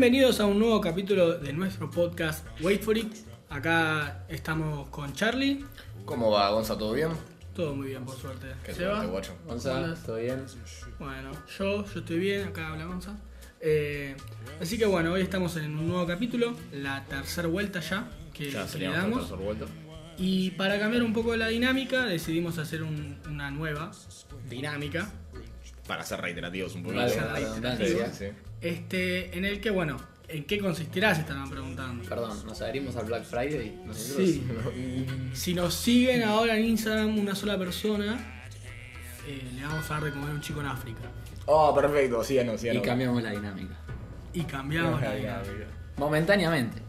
Bienvenidos a un nuevo capítulo de nuestro podcast Wait for It. Acá estamos con Charlie. ¿Cómo va, Gonza? ¿Todo bien? Todo muy bien, por suerte. Qué Seba. suerte, guacho. Gonza. ¿todo bien? Bueno, yo, yo estoy bien, acá habla Gonza. Eh, así que bueno, hoy estamos en un nuevo capítulo, la tercera vuelta ya que, Ya que sería le nuestro damos. tercer vuelto. Y para cambiar un poco la dinámica, decidimos hacer un- una nueva dinámica. Para ser reiterativos un poquito. Vale, ser la redundancia. Sí, sí. Este, en el que, bueno, ¿en qué consistirá? Se estaban preguntando. Perdón, nos adherimos al Black Friday. Nosotros. Sí. Si nos siguen ahora en Instagram una sola persona, eh, le vamos a dar de comer a un chico en África. Oh, perfecto, síganos, Y síganos. cambiamos la dinámica. Y cambiamos la dinámica. Momentáneamente.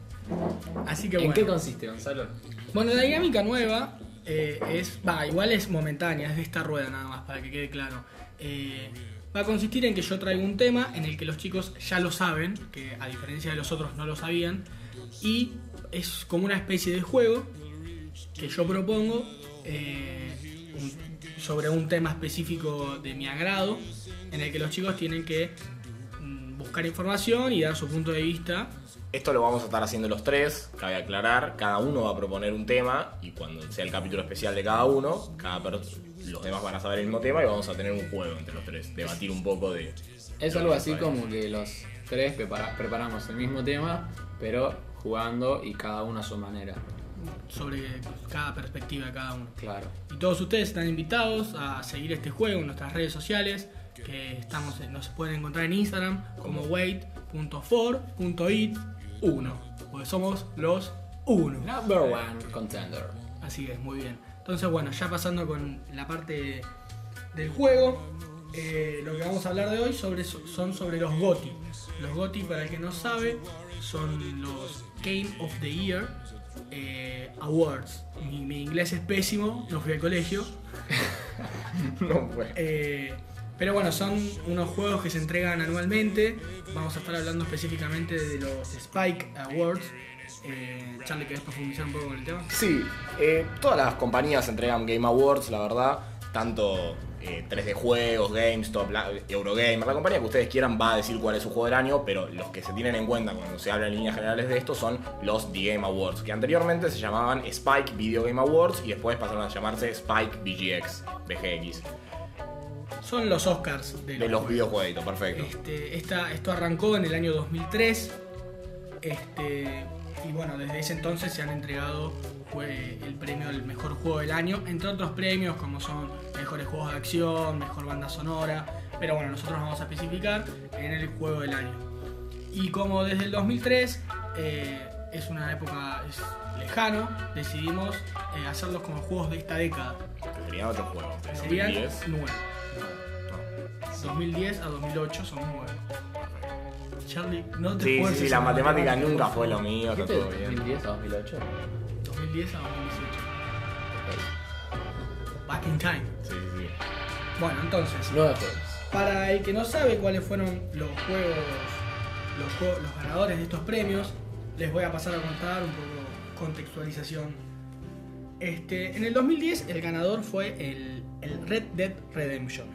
Así que ¿En bueno. qué consiste, Gonzalo? Bueno, la dinámica nueva eh, es, va, igual es momentánea, es de esta rueda nada más, para que quede claro. Eh, va a consistir en que yo traigo un tema en el que los chicos ya lo saben, que a diferencia de los otros no lo sabían, y es como una especie de juego que yo propongo eh, sobre un tema específico de mi agrado, en el que los chicos tienen que mm, buscar información y dar su punto de vista Esto lo vamos a estar haciendo los tres, cabe aclarar. Cada uno va a proponer un tema y cuando sea el capítulo especial de cada uno, cada los demás van a saber el mismo tema y vamos a tener un juego entre los tres. Debatir un poco de. Es algo así como que los tres prepara- preparamos el mismo tema, pero jugando y cada uno a su manera. sobre cada perspectiva de cada uno. Claro. Y todos ustedes están invitados a seguir este juego en nuestras redes sociales, que estamos, en- nos pueden encontrar en Instagram como wait.for.it1, porque somos los uno. Number one contender. Así es, muy bien. Entonces, bueno, ya pasando con la parte del juego, eh, lo que vamos a hablar de hoy sobre, son sobre los GOTY. Los GOTY, para el que no sabe, son los Game of the Year eh, Awards. Mi, mi inglés es pésimo, no fui al colegio. No, pues. Eh, pero bueno, son unos juegos que se entregan anualmente. Vamos a estar hablando específicamente de los Spike Awards. Eh, Charlie, ¿querés profundizar un poco con el tema? Sí, eh, todas las compañías entregan Game Awards, la verdad. Tanto eh, 3D Juegos, GameStop, la- Eurogamer, la compañía que ustedes quieran va a decir cuál es su juego del año, pero los que se tienen en cuenta cuando se habla en líneas generales de esto son los The Game Awards, que anteriormente se llamaban Spike Video Game Awards y después pasaron a llamarse Spike VGX, VGX, son los Oscars de, los, videojuegos, perfecto. Este, esta, esto arrancó en el año 2003. Este, y bueno, desde ese entonces se han entregado el premio al mejor juego del año, entre otros premios como son mejores juegos de acción, mejor banda sonora, pero bueno, nosotros vamos a especificar en el juego del año. Y como desde el 2003 eh, es una época es lejano, decidimos eh, hacerlos como juegos de esta década. Serían otros juegos, serían 2010. 9. 2010 a 2008 son 9. Charlie, no te Sí, sí, esfuerces sí, la en matemática nunca fue lo mío, está ¿Dijiste todo bien. 2010 a 2008? 2010 a 2018. Back in time. Sí, sí, sí. Bueno, entonces, Nueve juegos. para el que no sabe cuáles fueron los juegos, los, jue- los ganadores de estos premios, les voy a pasar a contar un poco contextualización. Este, en el 2010 el ganador fue el, el Red Dead Redemption.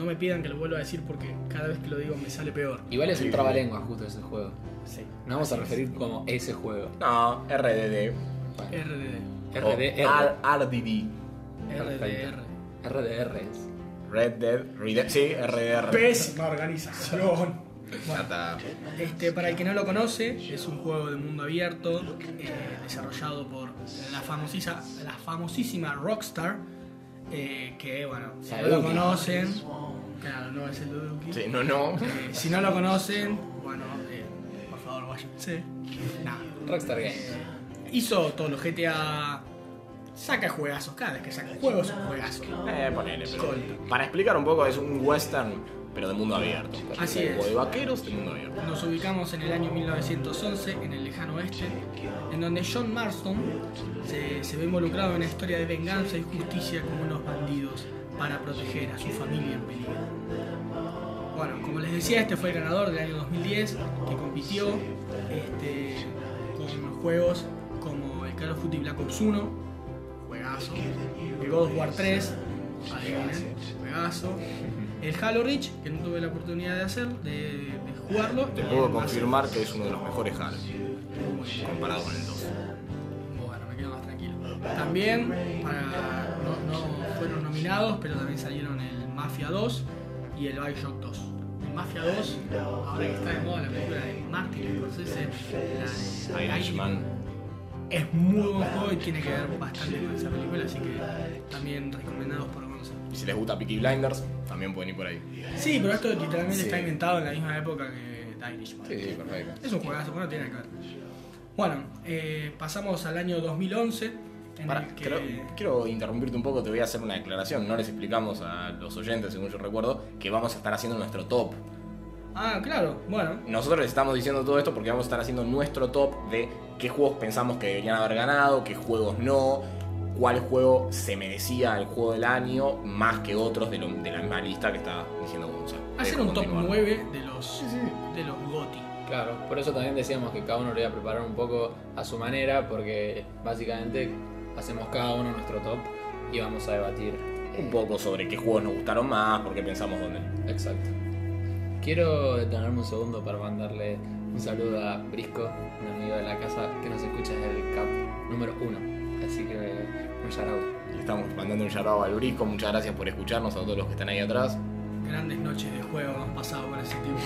No me pidan que lo vuelva a decir porque cada vez que lo digo me sale peor. Igual es un trabalengua justo ese juego. Sí. Nos vamos a referir como ese juego. No, RDD. Bueno, RDD. RDR. RDD. RDR. RDR es. Red Dead Redemption. Sí, RDR. Pésima organización. Bueno, este, para el que no lo conoce, es un juego de mundo abierto eh, desarrollado por la famosísima Rockstar. Eh, que bueno, si no lo conocen, claro, no es el Duduki. Sí, no, no. Eh, si no lo conocen, bueno, eh, por favor, váyanse. Nada. Rockstar Games. Hizo todos los GTA. Saca juegazos, cada vez que saca juegos son juegazos. Eh, ponele, pero. Para explicar un poco, es un western, pero de mundo abierto. Así es. juego de vaqueros de mundo abierto. Nos ubicamos en el año 1911, en el lejano oeste, en donde John Marston se, se ve involucrado en una historia de venganza y justicia como unos bandidos para proteger a su familia en peligro. Bueno, como les decía, este fue el ganador del año 2010, que compitió este, con juegos como el Call of Duty Black Ops 1, juegazo, el God of War 3, adivinen, juegazo, El Halo Reach, que no tuve la oportunidad de hacer, de, de jugarlo. Te puedo confirmar que es uno de los mejores Halo comparado con el 2. Bueno, me quedo más tranquilo. También para, no, no fueron nominados, pero también salieron el Mafia 2 y el Bioshock 2. El Mafia 2, ahora que está de moda la película de Martin Scorsese, la de Irishman. es muy buen juego y tiene que ver bastante con esa película, así que también recomendados por. Y si les gusta Peaky Blinders, también pueden ir por ahí. Sí, pero esto literalmente Sí. está inventado en la misma época que The Irishman. Sí, sí, perfecto. Es un juegazo, no tiene que ver. Bueno, eh, pasamos al año 2011, en Pará, el que... creo- quiero interrumpirte un poco, te voy a hacer una declaración. No les explicamos a los oyentes, según yo recuerdo, que vamos a estar haciendo nuestro top. Ah, claro, bueno. Nosotros les estamos diciendo todo esto porque vamos a estar haciendo nuestro top de qué juegos pensamos que deberían haber ganado, qué juegos no, cuál juego se merecía el juego del año más que otros de, lo- de la misma lista que está diciendo Gonzalo. Hacer un top continuar. 9 de los, de los GOTY. Claro, por eso también decíamos que cada uno lo iba a preparar un poco a su manera, porque básicamente hacemos cada uno nuestro top y vamos a debatir. eh, Un poco sobre qué juegos nos gustaron más, por qué pensamos dónde. Exacto. Quiero detenerme un segundo para mandarle un saludo a Brisco, un amigo de la casa que nos escucha desde el CAP número uno. Así que un shout out. Le estamos mandando un shout al Brisco, muchas gracias por escucharnos a todos los que están ahí atrás. Grandes noches de juego hemos pasado por ese tiempo,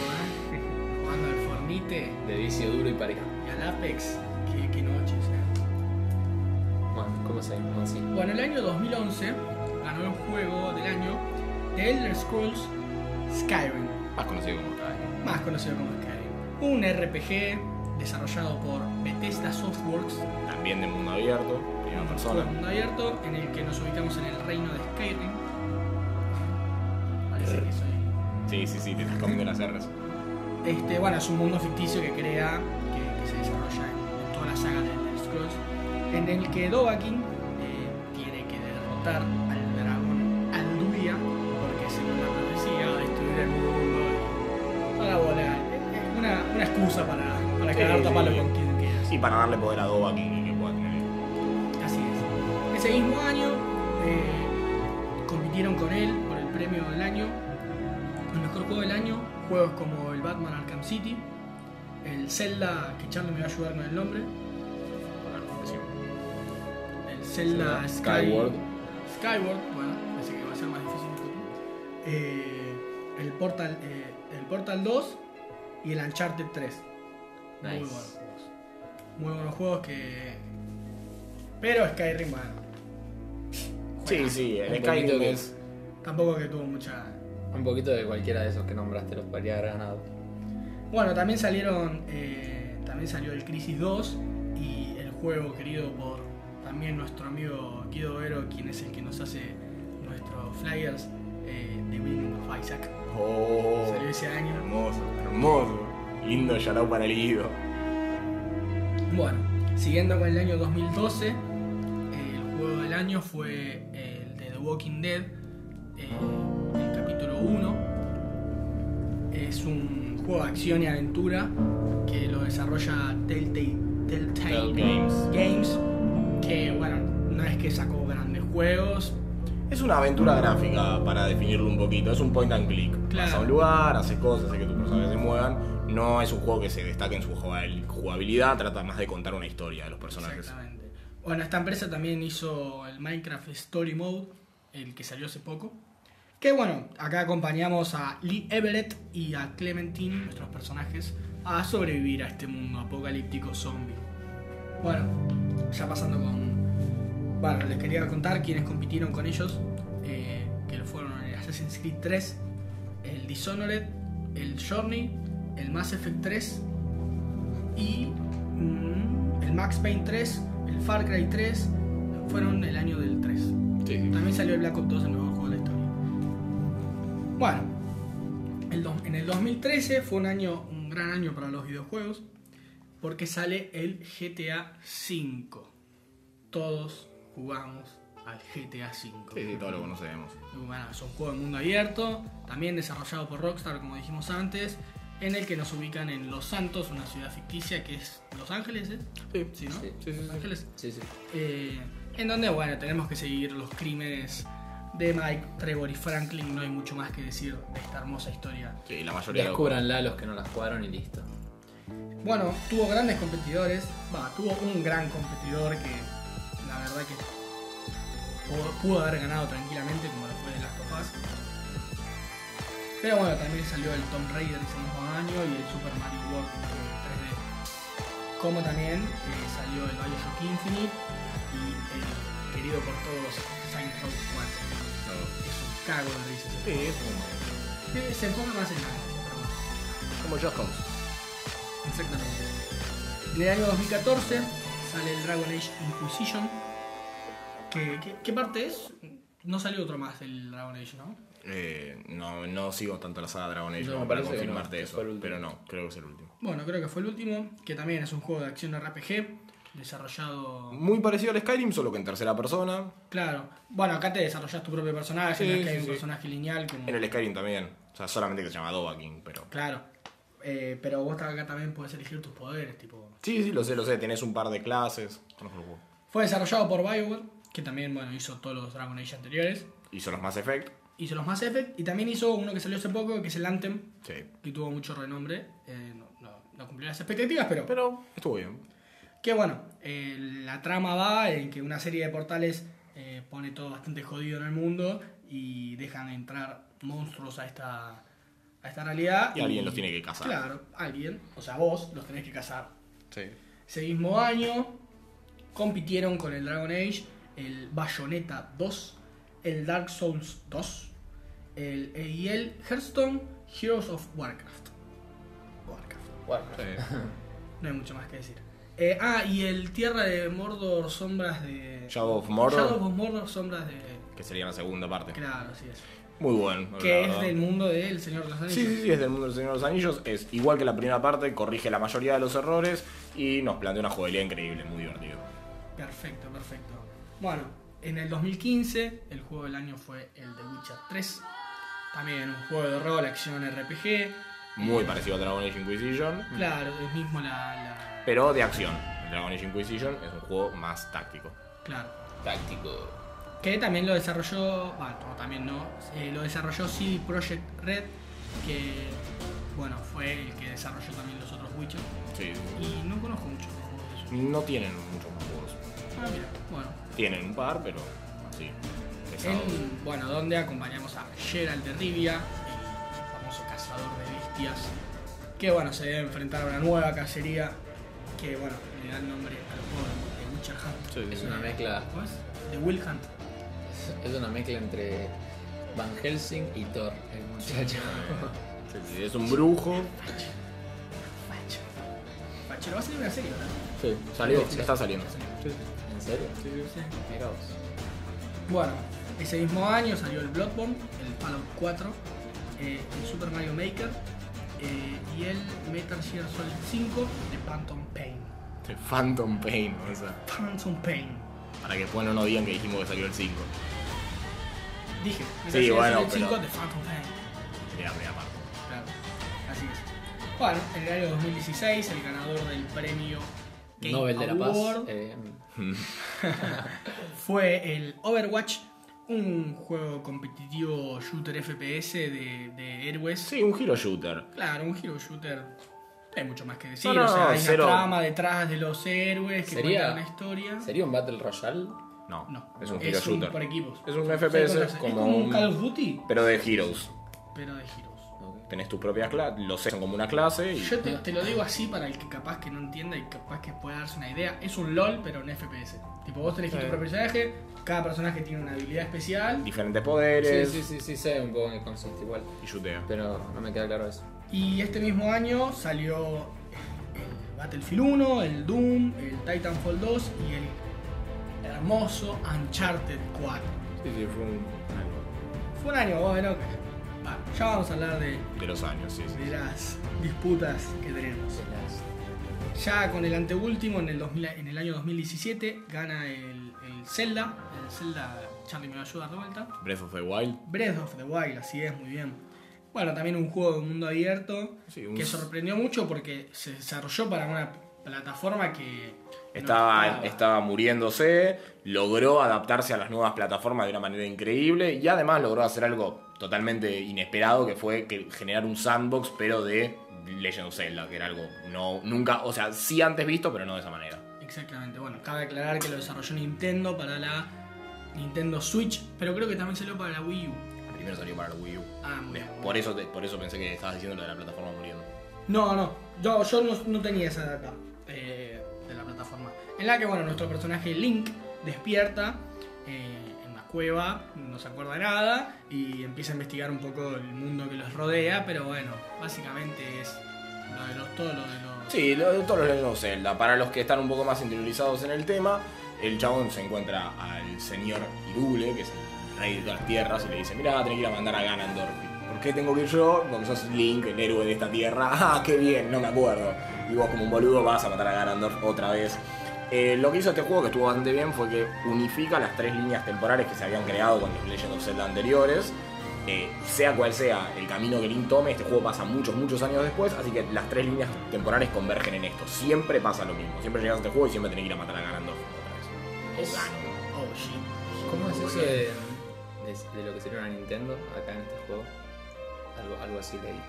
¿eh? Jugando al Fornite De vicio duro y pareja. y al Apex. Qué, qué noches, ¿eh? Bueno, ¿cómo seguimos así? Bueno, el año 2011 ganó el juego del año The Elder Scrolls Skyrim, Más conocido como Skyrim. más conocido como Skyrim. Un RPG desarrollado por Bethesda Softworks, También de mundo abierto, primera un persona. de mundo abierto en el que nos ubicamos en el reino de Skyrim. Parece que soy Sí, sí, sí, te estás comiendo las R's. Este, bueno, es un mundo ficticio que crea, que, que se desarrolla en, en toda la saga de Elder Scrolls, en el que Dovahkiin eh, tiene que derrotar al dragón Alduia, porque según la profecía destruir el mundo y toda la bola. Es es una, una excusa para, para Sí, cagar sí, tapalo sí. con quien quieras. Y para darle poder a Dovahkiin Ese mismo año eh, compitieron con él por el premio del año, el mejor juego del año, juegos como el Batman Arkham City, el Zelda, que Charlie me va a ayudar con el nombre, el Zelda Sky- Skyward. Skyward, bueno, así que va a ser más difícil. Eh, el, Portal, eh, el Portal 2 y el Uncharted 3. Muy buenos juegos. Muy buenos juegos que. Pero Skyrim, bueno. Sí, sí, el Un Skyrim poquito que- es. Tampoco que tuvo mucha. Un poquito de cualquiera de esos que nombraste los podría haber ganado. Bueno, también salieron. eh, también salió el Crisis 2 y el juego querido por también nuestro amigo Guido Vero, quien es el que nos hace nuestros flyers eh, de Binding of Isaac. Oh, Salió ese año. hermoso, hermoso. Lindo shout para el Guido. Bueno, siguiendo con el año 2012, eh, el juego del año fue el de The Walking Dead, eh, el capítulo 1. Es un juego de acción y aventura que lo desarrolla Telltale, Telltale Games. Games, que bueno, no es que sacó grandes juegos, Es una aventura gráfica, para definirlo un poquito. Es un point and click. Claro. Vas a un lugar, haces cosas, haces que tus personajes se muevan. No es un juego que se destaque en su jugabil- jugabilidad, trata más de contar una historia de los personajes. Exactamente. Bueno, esta empresa también hizo el Minecraft Story Mode, el que salió hace poco. Que bueno, acá acompañamos a Lee Everett y a Clementine, nuestros personajes, a sobrevivir a este mundo apocalíptico zombie. Bueno, ya pasando con. Bueno, les quería contar quiénes compitieron con ellos, eh, que fueron el Assassin's Creed 3, el Dishonored, el Journey, el Mass Effect 3 y mm, el Max Payne 3, el Far Cry 3, fueron el año del 3. Sí, sí. También salió el Black Ops 2, el nuevo juego de la historia. Bueno, el do- en el 2013 fue un año, un gran año para los videojuegos, porque sale el GTA V. Todos jugamos al GTA V. Sí, sí, todo lo conocemos. Bueno, es un juego de mundo abierto, también desarrollado por Rockstar, como dijimos antes, en el que nos ubican en Los Santos, una ciudad ficticia que es Los Ángeles, ¿eh? Sí, Sí, ¿no? Sí, sí, sí, Los. Ángeles. Sí, sí. Eh, en donde, bueno, tenemos que seguir los crímenes de Mike, Trevor y Franklin. No hay mucho más que decir de esta hermosa historia. Sí, la mayoría Descúbranla los que no las jugaron y listo. Bueno, tuvo grandes competidores. Va, tuvo un gran competidor que la verdad que pudo, pudo haber ganado tranquilamente como lo fue de Last of Us. Pero bueno, también salió el Tomb Raider ese mismo año y el Super Mario World en 3D. Como también eh, salió el Bioshock Infinite y el querido por todos Saints Row 4. Es un cago de risas. Sí, es Se enfoca más en la pero como Just Cause. Exactamente. En el año 2014 sale el Dragon Age Inquisition. ¿Qué, qué, qué parte es? No salió otro más del Dragon Age, ¿no? Eh, no, no sigo tanto la saga Dragon Age No, como me para confirmarte no, eso, el pero no, creo que es el último. Bueno, creo que fue el último, que también es un juego de acción RPG, desarrollado... Muy parecido al Skyrim, solo que en tercera persona. Claro, bueno, acá te desarrollas tu propio personaje, Sí, sí, hay un sí. personaje lineal como... En el Skyrim también. O sea, solamente que se llama Dovahkiin, pero. Claro, Eh, pero vos acá también puedes elegir tus poderes, tipo... Sí, sí, lo sé, lo sé. Tenés un par de clases. El. Fue desarrollado por Bioware, que también, bueno, hizo todos los Dragon Age anteriores. Hizo los Mass Effect. Hizo los Mass Effect y también hizo uno que salió hace poco, que es el Anthem, Sí. que tuvo mucho renombre. eh, no, no- no cumplió las expectativas, pero, Pero estuvo bien. que bueno, eh, la trama va en que una serie de portales eh, pone todo bastante jodido en el mundo y dejan entrar monstruos a esta, a esta realidad. Y alguien los tiene que cazar. Claro, alguien, o sea, vos los tenés que cazar. Sí. Ese mismo año compitieron con el Dragon Age el Bayonetta 2, el Dark Souls 2 el, y el Hearthstone Heroes of Warcraft. Warcraft. No hay mucho más que decir. Eh, ah, y el Tierra de Mordor, Sombras de. Shadow of Mordor. Shadow of Mordor, Sombras de. Que sería la segunda parte. Claro, así es. Muy bueno. Que es verdad. del mundo del Señor de los Anillos. Sí, sí, sí, es del mundo del Señor de los Anillos. Es igual que la primera parte, corrige la mayoría de los errores y nos plantea una jugabilidad increíble, muy divertido. Perfecto, perfecto. Bueno, en el 2015 el juego del año fue el The Witcher 3. También un juego de rol, acción RPG. Muy parecido a Dragon Age Inquisition, Claro, es mismo la, la- pero de acción. El Dragon Age Inquisition es un juego más táctico. Claro. Táctico. Que también lo desarrolló. Bueno, no, también no. eh, lo desarrolló CD Projekt Red. Que, bueno, fue el que desarrolló también los otros Witcher. Sí. Y no conozco mucho de. No tienen muchos más juegos. Ah, mira, bueno. Tienen un par, pero así. En, bueno, donde acompañamos a Geralt de Rivia, el famoso cazador de bestias, que bueno, se debe enfrentar a una nueva cacería que bueno, le da el nombre al juego de Witcher Hunt. Sí, Es una mezcla. ¿Cómo es? De Will Hunt. Es, es una mezcla entre Van Helsing y Thor, el muchacho. Sí, Es un brujo. Facho. Fachero, va a salir una serie, ¿verdad? Sí. Salió, está saliendo. ¿En serio? Sí. Mira vos. Bueno, ese mismo año salió el Bloodborne, el Fallout 4, eh, el Super Mario Maker eh, y el Metal Gear Solid 5 de Phantom Pain. De Phantom Pain, o sea. Phantom Pain. Para que después no nos digan que dijimos que salió el 5. Dije, Metal Sí, Gear bueno, Solid 5 pero- de Phantom Pain. Mira, mira, aparte. Claro, así es. Bueno, en el año 2016, el ganador del premio Game Nobel de la Paz. Eh, fue el Overwatch, un juego competitivo shooter FPS de, de héroes. Sí, un hero shooter. Claro, un hero shooter. No hay mucho más que decir. No, no, o sea, hay cero. una trama detrás de los héroes que cuentan una historia. ¿Sería un Battle Royale? No, No, es un hero shooter. por equipos. Es un FPS como es como un un- Call of Duty, Pero de heroes. pero de heroes. Tenés tus propias clases, los son como una clase y. Yo te, te lo digo así para el que capaz que no entienda y capaz que pueda darse una idea. Es un LOL, pero en FPS. Tipo, vos tenés Sí. tu propio personaje, cada personaje tiene una habilidad especial. diferentes Sí, poderes sí, sí, sí, sé un poco en el concepto igual. y shootea. Pero no me queda claro eso. Y este mismo año salió el Battlefield 1, el Doom, el Titanfall 2 y el hermoso Uncharted 4. Sí, sí, fue un. Fue un año bueno ya vamos a hablar de, De los años, sí, sí. de las disputas que tenemos. Ya con el anteúltimo, en el, 2000 en el año 2017, gana el, el Zelda. El Zelda, Charlie me va a ayudar de vuelta. Breath of the Wild. Breath of the Wild, así es, muy bien. Bueno, también un juego de mundo abierto Sí, un- que sorprendió mucho porque se desarrolló para una plataforma que. no Estaba, estaba. estaba muriéndose, logró adaptarse a las nuevas plataformas de una manera increíble y además logró hacer algo totalmente inesperado que fue que generar un sandbox pero de Legend of Zelda, que era algo no nunca, o sea, sí antes visto, pero no de esa manera. Exactamente, bueno, cabe aclarar que lo desarrolló Nintendo para la Nintendo Switch, pero creo que también salió para la Wii U. Primero salió para el Wii U. Ah, muy bien. Por eso, te- por eso pensé que estabas diciendo lo de la plataforma muriendo. No, no, yo, yo no, no tenía esa data eh, de la plataforma. En la que, bueno, nuestro personaje Link despierta cueva, no se acuerda nada y empieza a investigar un poco el mundo que los rodea, pero bueno, básicamente es lo de los, todo lo de los... Sí, lo de todos los Legend Zelda. Para los que están un poco más interiorizados en el tema, el chabón se encuentra al señor Irule, que es el rey de todas las tierras, y le dice, mira, tenés que ir a mandar a Ganondorf. ¿Por qué tengo que ir yo? Porque sos Link, el héroe de esta tierra. Ah, qué bien, no me acuerdo. Y vos como un boludo vas a matar a Ganondorf otra vez. Eh, lo que hizo este juego, que estuvo bastante bien, fue que unifica las tres líneas temporales que se habían creado con los Legend of Zelda anteriores. Eh, sea cual sea el camino que Link tome, este juego pasa muchos, muchos años después, así que las tres líneas temporales convergen en esto. Siempre pasa lo mismo. Siempre llegas a este juego y siempre tenés que ir a matar a Ganondorf otra vez. Es-. Oh, shit. ¿Cómo es eso de, de- de lo que sería una Nintendo acá en este juego? Algo, algo así leí.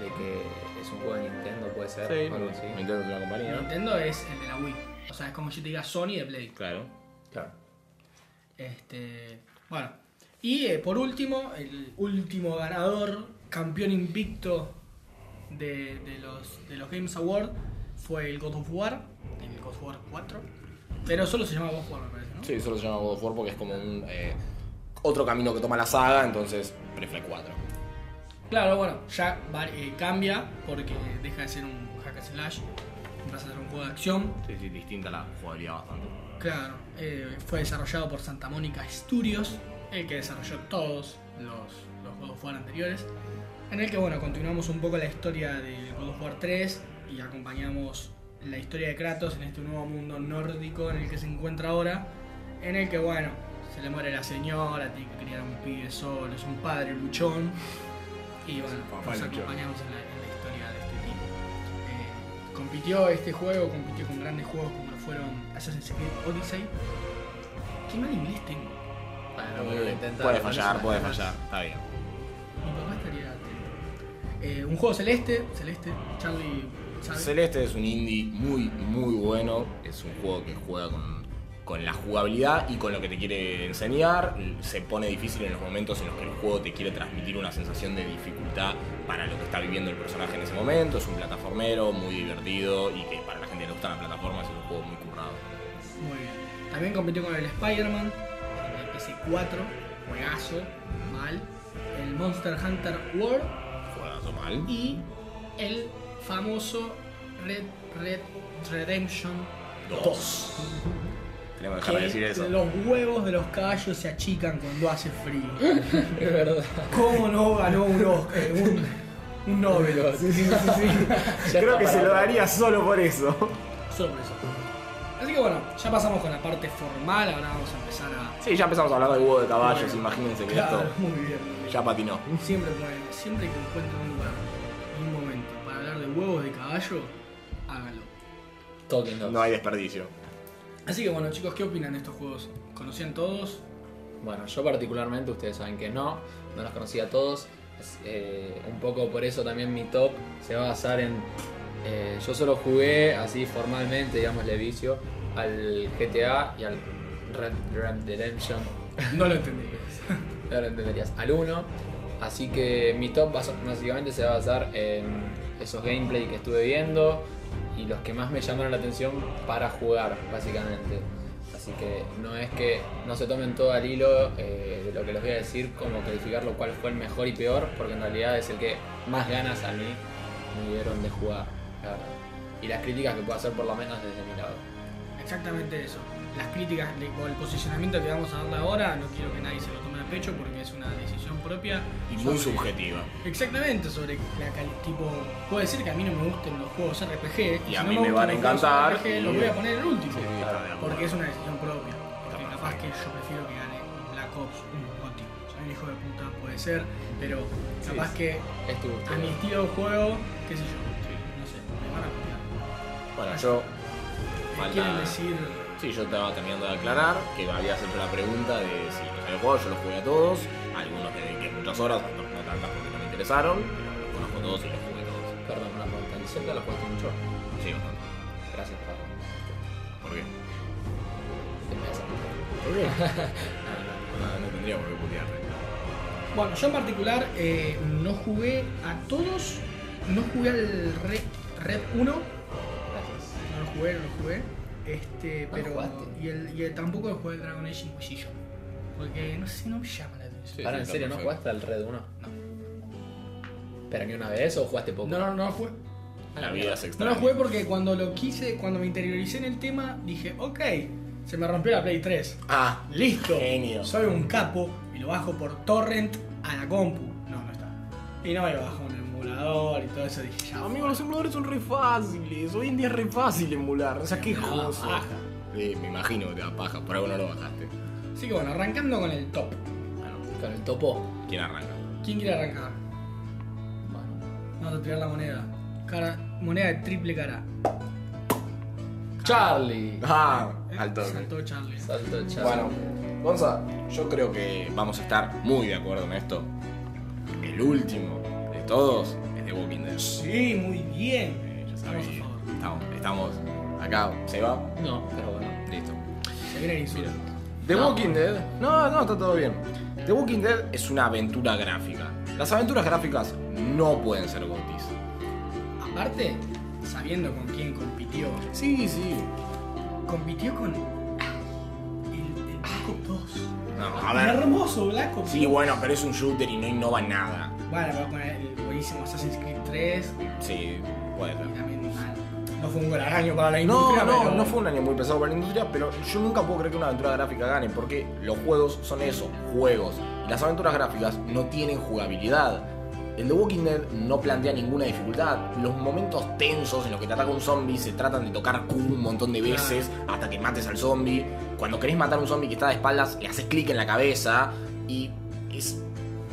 De que es un juego de Nintendo, puede ser. algo así. Nintendo es una compañía. Nintendo es el de la Wii. O sea, es como si te diga Sony de Play. Claro. Claro. Este, bueno, y eh, por último, el último ganador, campeón invicto de, de los, de los Games Awards fue el God of War, el God of War 4. Pero solo se llama God of War, me parece, ¿no? Sí, solo se llama God of War porque es como un eh, otro camino que toma la saga, entonces prefiere 4. Claro, bueno, ya va- eh, cambia porque deja de ser un hack and slash, pasa a ser un juego de acción. Sí, sí, distinta la jugabilidad bastante. Claro, eh, fue desarrollado por Santa Mónica Studios, el que desarrolló todos los, los God of War anteriores. En el que, bueno, continuamos un poco la historia del God of War 3 y acompañamos la historia de Kratos en este nuevo mundo nórdico en el que se encuentra ahora. En el que, bueno, se le muere la señora, tiene que criar un pibe solo, es un padre luchón. Y bueno, nos acompañamos en la, compitió este juego, compitió con grandes juegos como lo fueron Assassin's Creed Odyssey. Qué mal inglés tengo. Bueno, puede fallar, puede fallar, está bien. Mi papá estaría atento. Eh, un juego celeste, celeste, Charlie sabe. Celeste es un indie muy, muy bueno. Es un juego que juega con, con la jugabilidad y con lo que te quiere enseñar. Se pone difícil en los momentos en los que el juego te quiere transmitir una sensación de dificultad para lo que está viviendo el personaje en ese momento. Es un plataformero muy divertido y que para la gente que le gustan las plataformas es un juego muy currado. Muy bien. También compitió con el Spider-Man, el PC4, juegazo, mal. El Monster Hunter World Juegazo mal. y el famoso Red Red Redemption Dos. Tenemos que dejar de decir eso. los huevos de los caballos se achican cuando hace frío. Es verdad. ¿Cómo no ganó un, Oscar- un, un Nobel? Sí, sí, sí, sí. Creo que se lo daría solo por eso. Solo por eso. Así que bueno, ya pasamos con la parte formal, ahora vamos a empezar a... Sí, ya empezamos a hablar de huevo de caballos. Bueno, Imagínense que Claro, esto muy bien. ya patinó. Siempre siempre que encuentren un lugar un momento para hablar de huevos de caballo, háganlo. Tóquenlo. No hay desperdicio. Así que bueno chicos, ¿qué opinan de estos juegos? ¿Conocían todos? Bueno, yo particularmente, ustedes saben que no, no los conocía a todos. Eh, un poco por eso también mi top se va a basar en. eh, yo solo jugué así formalmente, digamos, de vicio, al GTA y al Red Red Redemption. No lo entendí. Ahora entenderías. Al 1. Así que mi top básicamente se va a basar en esos gameplay que estuve viendo y los que más me llamaron la atención para jugar, básicamente. Así que no es que no se tomen todo al hilo eh, de lo que les voy a decir, como calificarlo cuál fue el mejor y peor, porque en realidad es el que más ganas a mí me dieron de jugar. Y las críticas que puedo hacer por lo menos desde mi lado. Exactamente eso. Las críticas de- o el posicionamiento que vamos a darle ahora, no quiero que nadie se lo tome a pecho porque es una decisión propia. Y muy sobre- subjetiva. Exactamente, sobre la cali- tipo. Puede ser que a mí no me gusten los juegos RPG. Y si a no mí me van a encantar, RPG, y- los voy a poner en el último. Sí. Porque es una decisión propia. Porque capaz que yo prefiero que gane Black Ops un GOTY. Soy un hijo de puta, puede ser, pero capaz Sí, que Es tu gusto. a mi estilo de juego, qué sé yo, no sé, me van a copiar. Bueno, yo. Falta... ¿Quieren decir? Sí, yo estaba terminando de aclarar que habías hecho la pregunta de si los había jugado, yo los jugué a todos. Algunos le dediqué muchas horas, otros no tantas porque no me interesaron, pero los conozco todos y los jugué todos. Perdón, una pregunta. ¿El Zelda lo jugaste mucho? Sí, bastante. Gracias, Pablo. ¿Por qué? Te me hace. ¿Por qué? no, no tendría por qué putearte. Bueno, yo en particular eh, no jugué a todos. No jugué al Red, Red 1. Gracias. No lo jugué, no lo jugué. Este, ¿No pero. Y, el, y el- tampoco jugué el Dragon Age Inquisition. Porque no sé, no me llama la atención. Sí, Para, sí, ¿en serio no perfecto. jugaste al Red 1? No. ¿Pero ni una vez o jugaste poco? No, no, no lo jugué. La vida es No extraña. lo jugué porque cuando lo quise, cuando me interioricé en el tema, dije, ok, se me rompió la Play 3. Ah, Listo. Genio. Soy un capo y lo bajo por torrent a la compu. No, no está. Y no me lo bajo emulador y todo eso. Dije, ya. Amigo, los emuladores son re fáciles. Hoy en día es re fácil emular. O sea, qué Me da joso. paja. Sí, me imagino que te da paja. Por algo no lo bajaste. Así que bueno, arrancando con el top. Bueno, Con el topo. ¿quién arranca? ¿Quién quiere arrancar? Bueno. Vamos a tirar la moneda. Cara, moneda de triple cara. Charlie. Ah, Eh, al toque. Saltó Charlie. Salto Charlie. Bueno, Gonza, yo creo que vamos a estar muy de acuerdo en esto. El último todos es The Walking Dead. Sí, muy bien. Eh, ya sabéis, favor. estamos, estamos acá. ¿Se va? No, pero bueno. Listo. Se viene el insulto. The No. Walking Dead. No, no, está todo bien. The Walking Dead es una aventura gráfica. Las aventuras gráficas no pueden ser gotis. Aparte, sabiendo con quién compitió, Sí, sí. compitió con el, el Black Ops 2. No, a ver. hermoso Black Ops Sí, 2. bueno, pero es un shooter y no innova nada. Bueno, a poner el buenísimo Assassin's Creed 3 Sí, puede ser. también mal. No fue un gran año para la No, industria, no, pero- no fue un año muy pesado para la industria, pero yo nunca puedo creer que una aventura gráfica gane, porque los juegos son eso, juegos. Las aventuras gráficas no tienen jugabilidad. El The Walking Dead no plantea ninguna dificultad. Los momentos tensos en los que te ataca un zombie se tratan de tocar Q un montón de veces hasta que mates al zombie. Cuando querés matar a un zombie que está de espaldas, le haces clic en la cabeza y es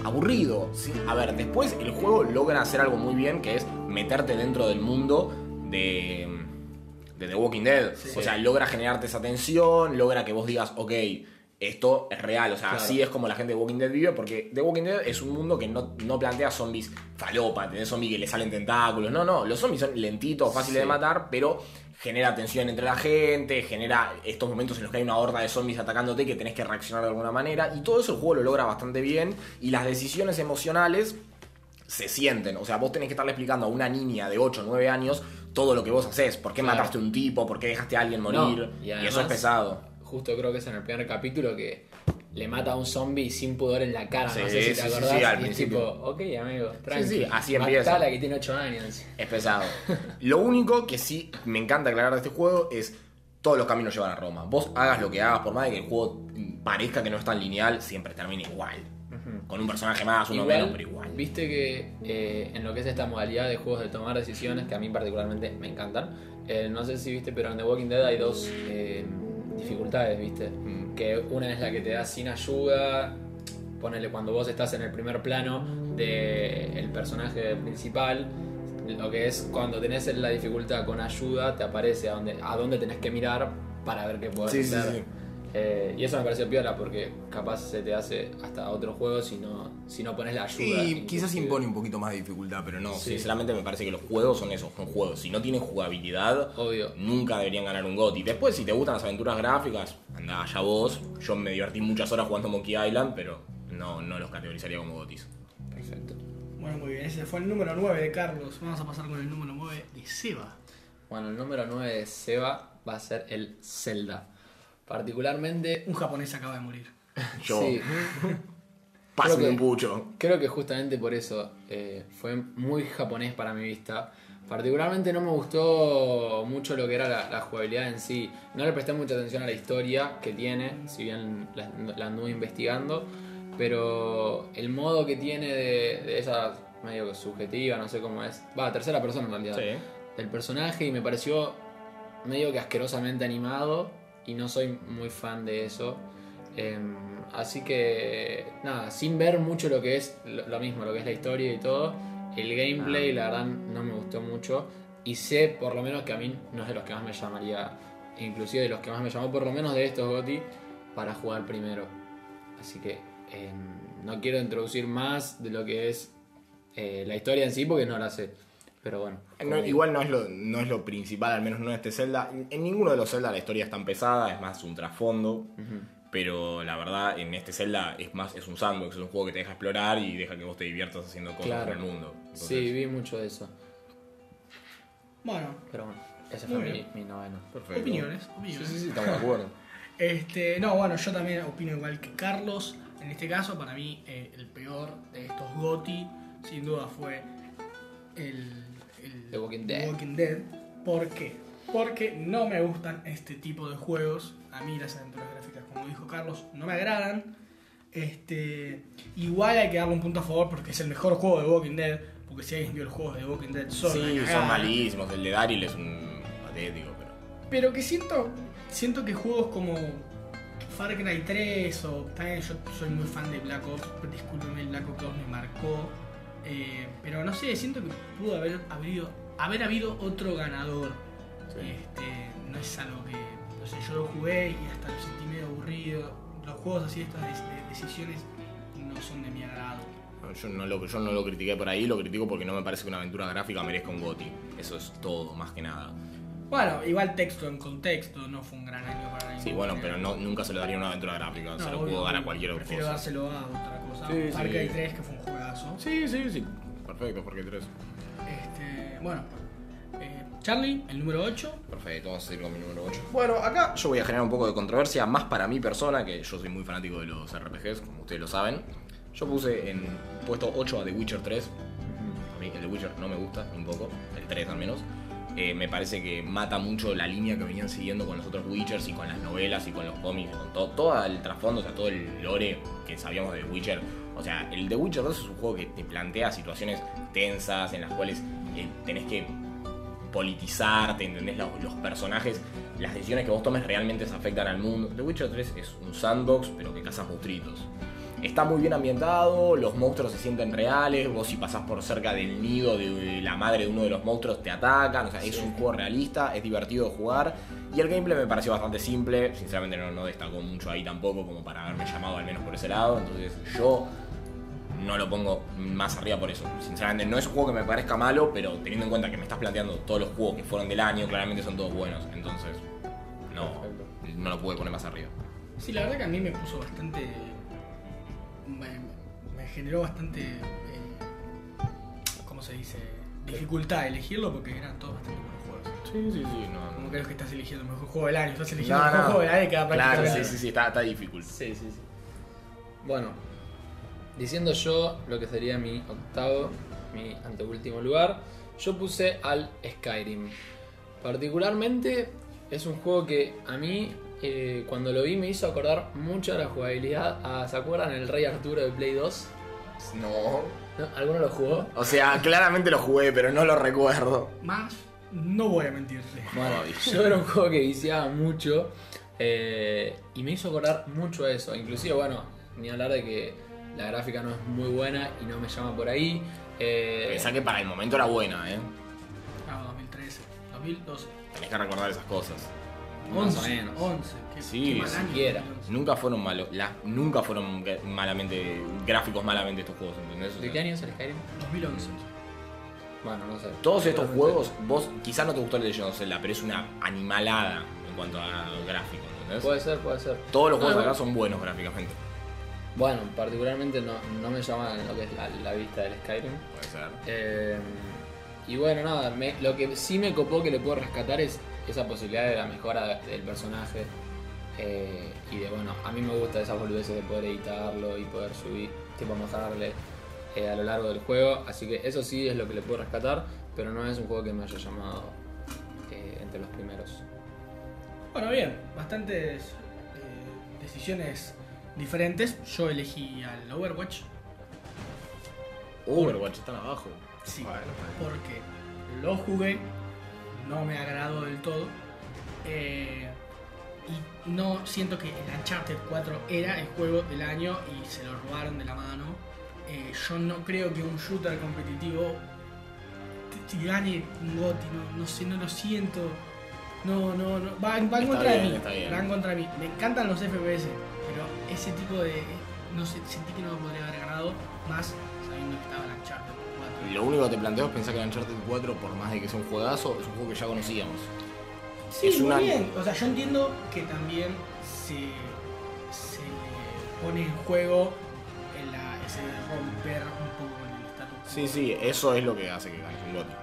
aburrido. Sí, A ver, después el juego logra hacer algo muy bien que es meterte dentro del mundo de, de The Walking Dead. Sí. O sea, logra generarte esa tensión, logra que vos digas, ok, esto es real. O sea, Claro. así es como la gente de Walking Dead vive, porque The Walking Dead es un mundo que no, no plantea zombies falopa, tenés zombies que le salen tentáculos. No, no, los zombies son lentitos, fáciles Sí. de matar, pero genera tensión entre la gente, genera estos momentos en los que hay una horda de zombies atacándote que tenés que reaccionar de alguna manera. Y todo eso el juego lo logra bastante bien. Y las decisiones emocionales se sienten. O sea, vos tenés que estarle explicando a una niña de 8 o 9 años todo lo que vos haces. ¿Por qué Claro. mataste a un tipo? ¿Por qué dejaste a alguien morir? No, y eso es pesado. Justo creo que es en el primer capítulo que le mata a un zombie sin pudor en la cara. Sí, no sé si sí, te sí, acordás. sí, al y es tipo, ok, amigo, tranqui. sí, así empieza. Matala que tiene 8 años. Es pesado. Lo único que sí me encanta aclarar de este juego es todos los caminos llevan a Roma. Vos hagas lo que hagas, por más de que el juego parezca que no es tan lineal, siempre termina igual. Con un personaje más, uno Igual, menos, pero igual. Viste que eh, en lo que es esta modalidad de juegos de tomar decisiones, que a mí particularmente me encantan, eh, no sé si viste, pero en The Walking Dead hay dos eh, dificultades, ¿viste? Mm. Que una es la que te da sin ayuda, ponele cuando vos estás en el primer plano del personaje principal, lo que es cuando tenés la dificultad con ayuda, te aparece a dónde, a dónde tenés que mirar para ver qué podés Sí, sí, hacer. sí. Eh, y eso me pareció piola porque capaz se te hace hasta otro juego si no, si no pones la ayuda. Sí, quizás impone un poquito más de dificultad, pero no. Sí. Sinceramente me parece que los juegos son esos, son juegos. Si no tienen jugabilidad, Obvio. nunca deberían ganar un GOTY. Después, si te gustan las aventuras gráficas, anda allá vos. Yo me divertí muchas horas jugando Monkey Island, pero no, no los categorizaría como GOTYs. Perfecto. Bueno, muy bien. Ese fue el número 9 de Carlos. Vamos a pasar con el número 9 de Seba. Bueno, el número 9 de Seba va a ser el Zelda. Particularmente. Un japonés acaba de morir. Yo, Sí, pásame creo un pucho. creo que justamente por eso eh, fue muy japonés para mi vista. Particularmente no me gustó mucho lo que era la, la jugabilidad en sí. No le presté mucha atención a la historia que tiene, si bien la, la anduve investigando. Pero el modo que tiene de, de esa medio que subjetiva, no sé cómo es. Va, tercera persona en realidad. Sí. del personaje y me pareció medio que asquerosamente animado y no soy muy fan de eso. Em, así que nada, sin ver mucho lo que es lo, lo mismo, lo que es la historia y todo, el gameplay la verdad no me gustó mucho y sé por lo menos que a mí no es de los que más me llamaría, inclusive de los que más me llamó por lo menos de estos GOTY, para jugar primero. Así que eh, no quiero introducir más de lo que es eh, la historia en sí porque no la sé. Pero bueno. No, igual no es, lo, no es lo principal, al menos no en este Zelda. En, en ninguno de los Zelda la historia es tan pesada, es más un trasfondo. Pero la verdad, en este Zelda es más es un sandbox, es un juego que te deja explorar y deja que vos te diviertas haciendo cosas Claro. en el mundo. Entonces, Sí, vi mucho de eso. Bueno, Pero bueno, ese fue mi, mi noveno. perfecto. opiniones, Sí, opiniones. sí, sí, estamos de acuerdo. Este, no, bueno, yo también opino igual que Carlos. En este caso, para mí, eh, el peor de estos GOTI, sin duda, fue el, el The Walking Dead. Walking Dead. ¿Por qué? Porque no me gustan este tipo de juegos. A mí las aventuras gráficas, como dijo Carlos, no me agradan. Este, igual hay que darle un punto a favor porque es el mejor juego de Walking Dead. Porque si alguien vio los juegos de Walking Dead, son Sí, son malísimos. El de Daryl es un patético, pero. Pero que siento, siento que juegos como Far Cry 3 o también yo soy muy fan de Black Ops, discúlpeme, el Black Ops 2 me marcó. Eh, pero no sé, siento que pudo haber habido, haber habido otro ganador. Sí. Este, no es algo que, no sé, yo lo jugué y hasta lo sentí medio aburrido. Los juegos así, estas de, de decisiones, no son de mi agrado. No, Yo no, lo, yo no lo critiqué por ahí, lo critico porque no me parece que una aventura gráfica merezca un GOTI. Eso es todo, más que nada. Bueno, igual texto en contexto, no fue un gran año para la Sí, bueno, pero no, nunca se lo daría una aventura gráfica. No, se lo obvio, puedo dar a cualquier Prefiero cosa. dárselo a otra cosa. Sí, Far sí. Cry 3, que fue un Sí, sí, sí. Perfecto, porque tres. Este, bueno, eh, Charlie, el número 8. Perfecto, vamos a seguir con mi número 8. Bueno, acá yo voy a generar un poco de controversia, más para mi persona, que yo soy muy fanático de los RPGs, como ustedes lo saben. Yo puse en puesto 8 a The Witcher 3. A mí el The Witcher no me gusta, ni un poco, el 3 al menos. Eh, me parece que mata mucho la línea que venían siguiendo con los otros Witchers y con las novelas y con los cómics, con todo, todo el trasfondo, o sea, todo el lore que sabíamos de The Witcher. O sea, el The Witcher 2 es un juego que te plantea situaciones tensas en las cuales eh, tenés que politizar, te entendés los, los personajes, las decisiones que vos tomes realmente se afectan al mundo. The Witcher 3 es un sandbox, pero que cazas monstruitos. Está muy bien ambientado, los monstruos se sienten reales, vos si pasás por cerca del nido de la madre de uno de los monstruos te atacan, o sea, es un juego realista, es divertido de jugar y el gameplay me pareció bastante simple, sinceramente no, no destacó mucho ahí tampoco como para haberme llamado al menos por ese lado, entonces yo no lo pongo más arriba por eso. Sinceramente no es un juego que me parezca malo, pero teniendo en cuenta que me estás planteando todos los juegos que fueron del año, claramente son todos buenos, entonces no, Perfecto. no lo pude poner más arriba. Sí, la verdad que a mí me puso bastante. Me, me generó bastante. eh, ¿Cómo se dice? Dificultad elegirlo porque eran todos bastante buenos juegos. Sí, sí, sí, no. Como crees que estás eligiendo el mejor juego del año, estás eligiendo No, el mejor no. juego de la década Claro, sí, sí, sí, está, está difícil. Sí, sí, sí. Bueno, diciendo yo lo que sería mi octavo, mi anteúltimo lugar, yo puse al Skyrim. Particularmente es un juego que a mí eh, cuando lo vi me hizo acordar mucho a la jugabilidad. a- ¿Se acuerdan el Rey Arturo de Play 2? No. ¿No? ¿Alguno lo jugó? O sea, claramente lo jugué, pero no lo recuerdo. Más, no voy a mentirte. Bueno, yo era un juego que viciaba mucho eh, y me hizo acordar mucho a eso. Inclusive, bueno, ni hablar de que la gráfica no es muy buena y no me llama por ahí. Eh, Pensá que para el momento era buena, ¿eh? Ah, 2013, 2012. Tenés que recordar esas cosas. Más o 11, menos. 11. Qué, Sí, año, siquiera. 2011. Nunca fueron malos, nunca fueron malamente, gráficos malamente estos juegos, ¿entendés? O ¿De qué año es el Skyrim? 2011. Bueno, no sé. Todos estos juegos, vos quizás no te gustó el de Legend of Zelda, pero es una animalada en cuanto a gráfico, ¿entendés? Puede ser, puede ser. Todos los No, juegos igual- acá son buenos gráficamente. Bueno, particularmente no, no me llama lo que es la, la vista del Skyrim. Puede ser. Eh, y bueno, nada, me- lo que sí me copó que le puedo rescatar es esa posibilidad de la mejora del personaje. eh, y de, bueno, a mí me gusta esas boludeces de poder editarlo y poder subir, tipo mejorarle eh, a lo largo del juego. Así que eso sí es lo que le puedo rescatar, pero no es un juego que me haya llamado eh, entre los primeros. Bueno, bien, bastantes eh, decisiones diferentes. Yo elegí al Overwatch. Overwatch están abajo. Sí, porque lo jugué, no me agradó del todo. eh, y no siento que el Uncharted 4 era el juego del año y se lo robaron de la mano. Eh, yo no creo que un shooter competitivo si gane un Gotti, no, no sé, no lo siento. No, no, no. Va, va en contra de mí. Va en contra de mí. Me encantan los FPS, pero ese tipo de. No sé, sentí que no podría haber ganado más sabiendo que estaba el Uncharted 4. Lo único que te planteo es pensar que el Uncharted 4, por más de que sea un juegazo, es un juego que ya conocíamos. Sí, es muy una- bien. O sea, yo entiendo que también se, se pone en juego el, la- ese romper un poco con el status quo. Sí, sí, eso es lo que hace que ganes un GOTY.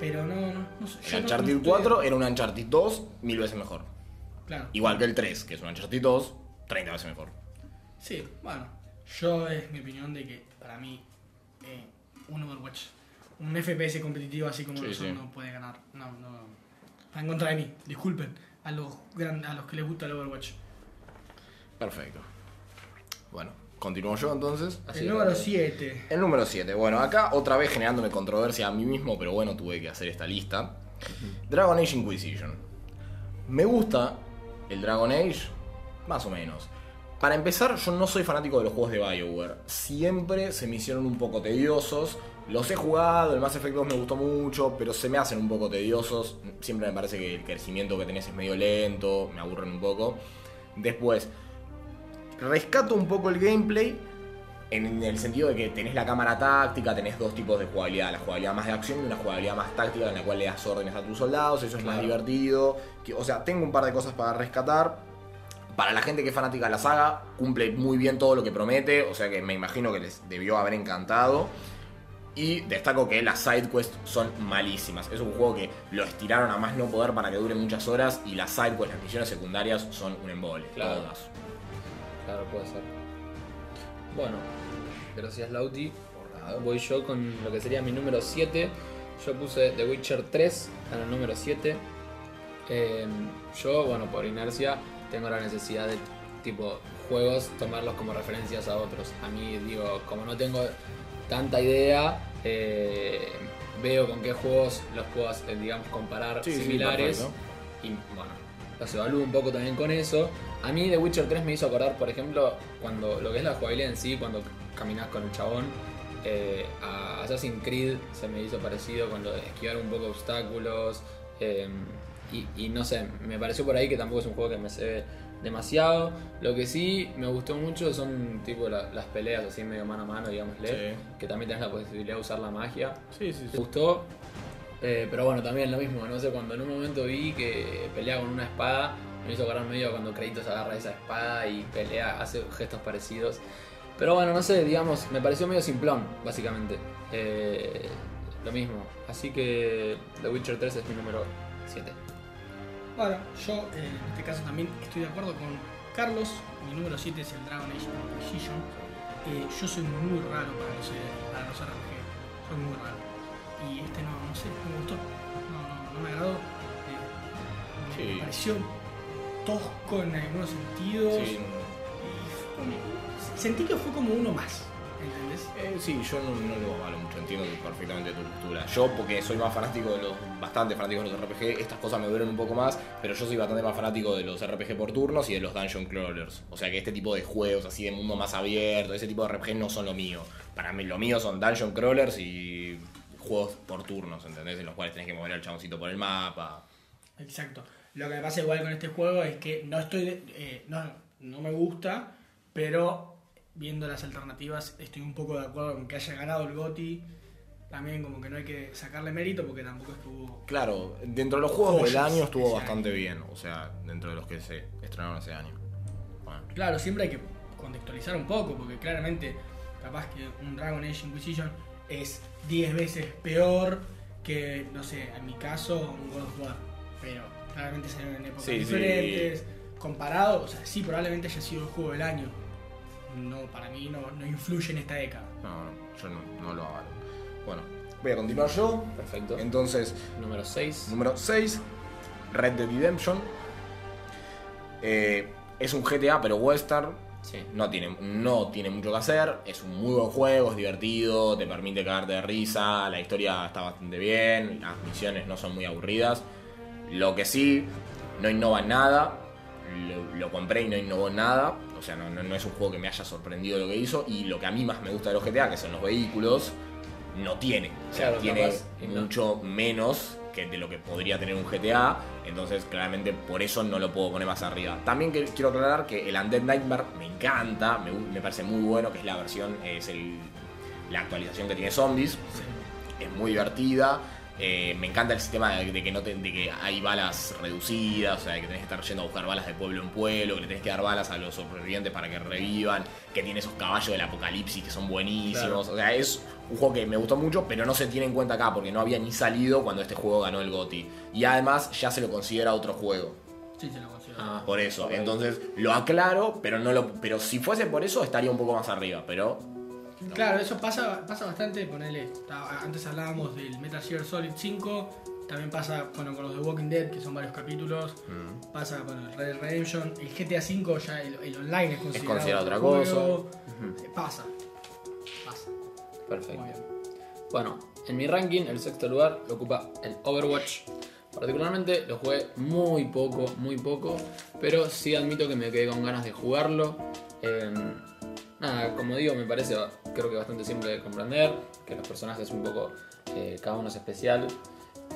Pero no, no, no sé. yo El no- Uncharted no estoy- 4 era un Uncharted 2 mil veces mejor. Claro. Igual que el 3, que es un Uncharted 2 30 veces mejor. Sí, bueno. Yo es mi opinión de que para mí eh, un Overwatch, un FPS competitivo así como Sí, lo son, sí. no puede ganar. No, no. Está en contra de mí. Disculpen a los, gran- a los que les gusta el Overwatch. Perfecto. Bueno, continúo yo entonces. Así el número 7. El número 7. Bueno, acá otra vez generándome controversia a mí mismo, pero bueno, tuve que hacer esta lista. Dragon Age Inquisition. Me gusta el Dragon Age, más o menos. Para empezar, yo no soy fanático de los juegos de BioWare. Siempre se me hicieron un poco tediosos. Los he jugado, el Mass Effect 2 me gustó mucho, pero se me hacen un poco tediosos. Siempre me parece que el crecimiento que tenés es medio lento, me aburren un poco. Después, rescato un poco el gameplay en el sentido de que tenés la cámara táctica, tenés dos tipos de jugabilidad, la jugabilidad más de acción y una jugabilidad más táctica en la cual le das órdenes a tus soldados, eso es más divertido. O sea, tengo un par de cosas para rescatar. Para la gente que es fanática de la saga, cumple muy bien todo lo que promete, o sea que me imagino que les debió haber encantado. Y destaco que las side quests son malísimas. Es un juego que lo estiraron a más no poder para que dure muchas horas y las side quests, las misiones secundarias son un embole. Claro. Todas. Claro, puede ser. Bueno, gracias Lauti. Voy yo con lo que sería mi número 7. Yo puse The Witcher 3 en el número 7. Eh, yo, bueno, por inercia, tengo la necesidad de, tipo, juegos, tomarlos como referencias a otros. A mí, digo, como no tengo tanta idea, eh, veo con qué juegos los puedo, eh, digamos, comparar Sí, sí, similares. perfecto. y bueno, los evalúo un poco también con eso. A mí The Witcher 3 me hizo acordar, por ejemplo, cuando lo que es la jugabilidad en sí, cuando caminas con el chabón. eh, a Assassin's Creed se me hizo parecido con lo de esquivar un poco obstáculos. Y, y no sé, me pareció por ahí que tampoco es un juego que me se ve demasiado. Lo que sí me gustó mucho son tipo la- las peleas así medio mano a mano, digámosle. Sí. Que también tenés la posibilidad de usar la magia. Sí, sí, Me gustó. eh, pero bueno, también lo mismo, no sé, cuando en un momento vi que pelea con una espada, me hizo acordar medio cuando Kratos agarra esa espada y pelea, hace gestos parecidos. Pero bueno, no sé, digamos, me pareció medio simplón, básicamente. Eh, lo mismo. Así que The Witcher 3 es mi número 7. Bueno, yo eh, en este caso también estoy de acuerdo con Carlos. Mi número 7 es el Dragon Age Inquisition. Eh, yo soy muy raro para los, eh, para los RPG. Soy muy raro. Y este no, no sé, no me gustó. No, no, no me agradó. Eh, me pareció tosco en algunos sentidos. Sí, Y fue sentí que fue como uno más. Eh, sí, yo no, no lo avalo mucho, entiendo perfectamente tu postura. Yo, porque soy más fanático de los, bastante fanático de los RPG, estas cosas me duelen un poco más, pero yo soy bastante más fanático de los RPG por turnos y de los Dungeon Crawlers. O sea que este tipo de juegos así de mundo más abierto, ese tipo de RPG no son lo mío. Para mí lo mío son Dungeon Crawlers y juegos por turnos, ¿entendés? En los cuales tenés que mover al chaboncito por el mapa. Exacto. Lo que me pasa igual con este juego es que no estoy. de- eh, no, no me gusta, pero viendo las alternativas estoy un poco de acuerdo con que haya ganado el GOTI. También como que no hay que sacarle mérito porque tampoco estuvo. Claro, dentro de los juegos del año estuvo bastante bien, o sea, dentro de los que se estrenaron ese año. Bueno. Claro, siempre hay que contextualizar un poco porque claramente capaz que un Dragon Age Inquisition es 10 veces peor que, no sé, en mi caso, un God of War. Pero claramente se ven en épocas Sí, sí. diferentes. Comparado, o sea, sí, probablemente haya sido el juego del año. No, para mí no, no influye en esta década. No, no, yo no, no lo avalo. Bueno, voy a continuar yo. Perfecto. Entonces, Número 6. número 6, Red Dead Redemption. Eh, es un GTA pero western. Sí. No tiene, no tiene mucho que hacer. Es un muy buen juego, es divertido, te permite cagarte de risa. La historia está bastante bien, las misiones no son muy aburridas. Lo que sí, no innova en nada. Lo, lo compré y no innovó en nada. Sea, no, no- no es un juego que me haya sorprendido lo que hizo. Y lo que a mí más me gusta de los GTA, que son los vehículos, no tiene. O sea, Claro, tiene no. mucho menos que de lo que podría tener un GTA. Entonces, claramente, por eso no lo puedo poner más arriba. También que- quiero aclarar que el Undead Nightmare me encanta, me, me parece muy bueno, que es la versión, es el, la actualización que tiene zombies. Es muy divertida. Eh, me encanta el sistema de, de que no te- de que hay balas reducidas, o sea, de que tenés que estar yendo a buscar balas de pueblo en pueblo, que le tenés que dar balas a los sobrevivientes para que revivan, que tiene esos caballos del apocalipsis que son buenísimos. O sea, es un juego que me gustó mucho, pero no se tiene en cuenta acá porque no había ni salido cuando este juego ganó el GOTY. Y además ya se lo considera otro juego. Sí, se lo considero. Ah, Por eso. Entonces lo aclaro, pero no lo. Pero si fuese por eso estaría un poco más arriba. Pero. Claro, eso pasa, pasa bastante, ponele, antes hablábamos del Metal Gear Solid 5, también pasa bueno, con los de Walking Dead, que son varios capítulos, mm, pasa con el Red Dead Redemption, el GTA 5 ya el, el online es considerado, considerado otro otra cosa. juego. Eh, Pasa, pasa. Perfecto. Muy bien. Bueno, en mi ranking, el sexto lugar lo ocupa el Overwatch. Particularmente lo jugué muy poco, muy poco, pero sí admito que me quedé con ganas de jugarlo. Eh, nada, como digo, me parece, creo que bastante simple de comprender, que los personajes un poco, eh, cada uno es especial.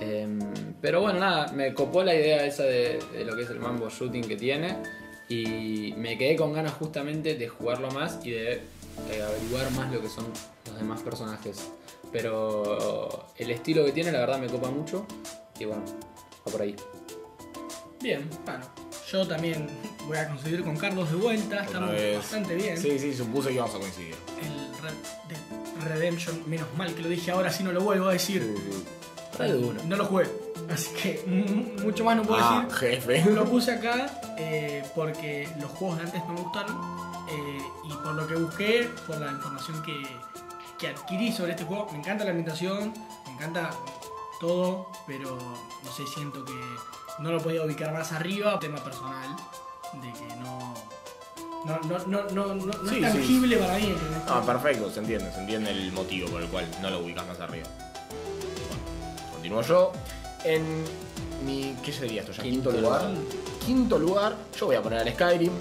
Eh, pero bueno, nada, me copó la idea esa de, de lo que es el mambo shooting que tiene y me quedé con ganas justamente de jugarlo más y de eh, averiguar más lo que son los demás personajes. Pero el estilo que tiene, la verdad, me copa mucho. Y bueno, va por ahí. Bien, bueno, yo también voy a coincidir con Carlos de vuelta, estamos vez. bastante bien. Sí, sí, supuse que íbamos a coincidir. El Red Dead Redemption, menos mal que lo dije ahora, si no lo vuelvo a decir. Red uno. No lo jugué, así que mucho más no puedo Ah, decir. jefe. Lo puse acá eh, porque los juegos de antes no me gustaron eh, y por lo que busqué, por la información que, que adquirí sobre este juego, me encanta la ambientación, me encanta todo, pero no sé, siento que no lo podía ubicar más arriba, tema personal, de que no... No, no, no, no, no, no Sí, es sí. tangible para mí. ¿entendés? Ah, perfecto, se entiende, se entiende el motivo por el cual no lo ubicas más arriba. Bueno, continúo yo. En mi. ¿Qué sería esto ya? Quinto Quinto, lugar. lugar. Quinto lugar, yo voy a poner al Skyrim.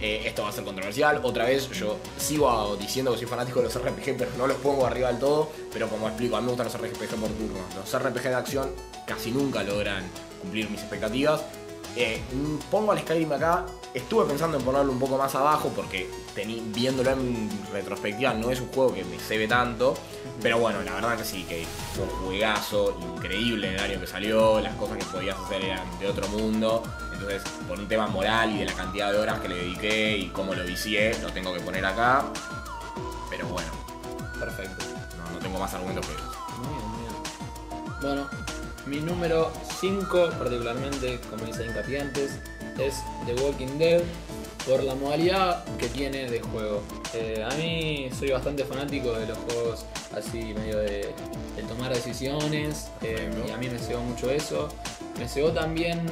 Eh, esto va a ser controversial. Otra vez, yo sigo diciendo que soy fanático de los RPG, pero no los pongo arriba del todo. Pero como explico, a mí me gustan los RPG por turno. Los RPG de acción casi nunca logran cumplir mis expectativas. Eh, pongo al Skyrim acá. Estuve pensando en ponerlo un poco más abajo porque viéndolo en retrospectiva no es un juego que me cebe tanto. Pero bueno, la verdad que sí, que fue un juegazo increíble en el año que salió. Las cosas que podías hacer eran de otro mundo. Entonces, por un tema moral y de la cantidad de horas que le dediqué y cómo lo vicié, lo tengo que poner acá. Pero bueno, Perfecto. no, no tengo más argumentos que eso. Muy bien, muy bien. Bueno, mi número 5, particularmente, como dice hincapié antes, es The Walking Dead por la modalidad que tiene de juego. Eh, a mí soy bastante fanático de los juegos así, medio de, de tomar decisiones, eh, y a mí me cegó mucho eso. Me cegó también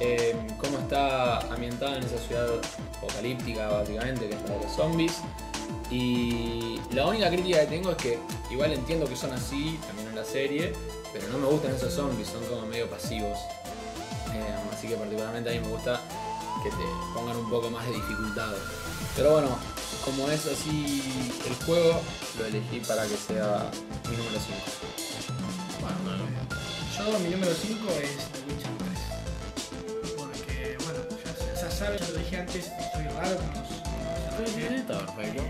eh, cómo está ambientada en esa ciudad apocalíptica, básicamente, que es la de los zombies. Y la única crítica que tengo es que igual entiendo que son así, también en la serie, pero no me gustan esos zombies, son como medio pasivos. Eh, así que particularmente a mí me gusta que te pongan un poco más de dificultad. Pero bueno, como es así el juego, lo elegí para que sea mi número 5. Yo, mi número 5 es The Witcher 3. Porque, bueno, ya, ya sabes, ya lo dije antes, soy raro con los. perfecto.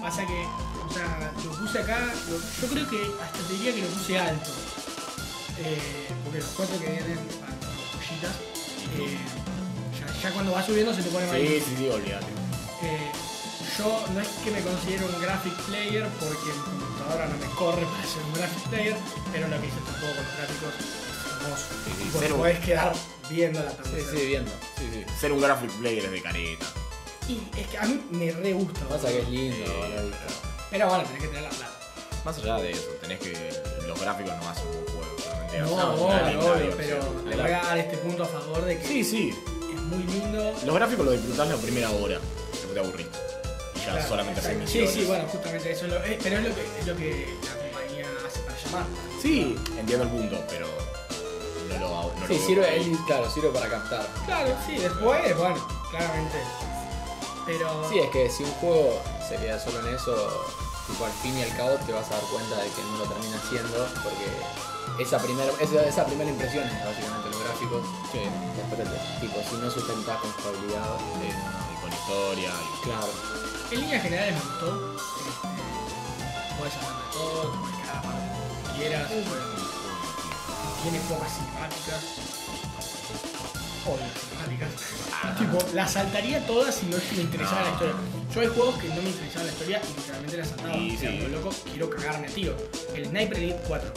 Pasa que, o sea, lo puse acá, lo- yo creo que hasta te diría que lo puse alto. Eh, porque los cuatro que vienen las joyitas, eh, ya, ya cuando va subiendo se te pone más Sí, sí, sí, olvídate. Eh, yo no es que me considero un graphic player porque mi computadora no me corre para ser un graphic player, pero lo que hice este juego con los gráficos es hermoso. Sí, sí, ser un- podés quedar viendo la pantalla. sí, viendo. Sí, sí. Ser un graphic player es de careta. Y es que a mí me re gusta. Pasa que es lindo, Sí, pero- bueno, tenés que tener la plata. Más allá de eso, tenés que. Los gráficos no hacen No, obvio, obvio, pero le voy a dar este punto a favor de que Sí, sí. es muy lindo. Los gráficos los disfrutás la primera hora, después te aburrís. Y ya Claro, solamente haces exacto. Sí, misiones. sí, bueno, justamente eso es lo, eh, pero es lo, que, es lo que la compañía hace para llamar. Sí, entiendo el punto, pero. No lo hago. No Sí, lo veo sirve, ahí. él, claro, sirve para captar. Claro, sí, después, bueno, claramente. Pero. Sí, es que si un juego se queda solo en eso, tipo, al fin y al cabo te vas a dar cuenta de que no lo termina haciendo porque esa primera, esa, esa primera impresión es básicamente los gráficos. Sí. Después, tipo, si no sustentás con Sí, y con historia. y- claro. En líneas generales me gustó. Este, puedes hablar de todo, te puedes quedar para como quieras. pero tiene pocas cinemáticas. Odio las cinemáticas. tipo, las saltaría todas si no me interesara No. la historia. Yo hay juegos que no me interesaba la historia y literalmente las saltaba. Y O sea, sí. lo loco, quiero cagarme, tío. El Sniper Elite 4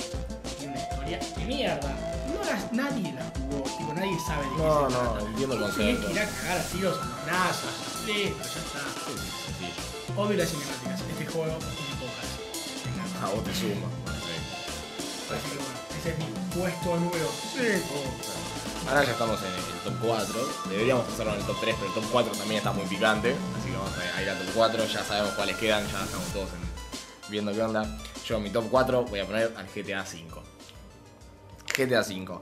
historia de mierda. No las- nadie la jugó, tipo, nadie sabe de qué No, se no, trata. entiendo el Tienes concepto. que ir a cagar a tiros a NASA. Listo, ya está. Sí, sí, sencillo. Odio las cinemáticas. Este juego tiene pocas. A vos te suma. Sí. Así que bueno, ese es mi puesto número 5. Ahora ya estamos en el top 4. Deberíamos hacerlo en el top 3, pero el top 4 también está muy picante. Así que vamos a ir al top 4. Ya sabemos cuáles quedan, ya estamos todos en- viendo qué onda. Yo en mi top 4 voy a poner al GTA V. GTA V.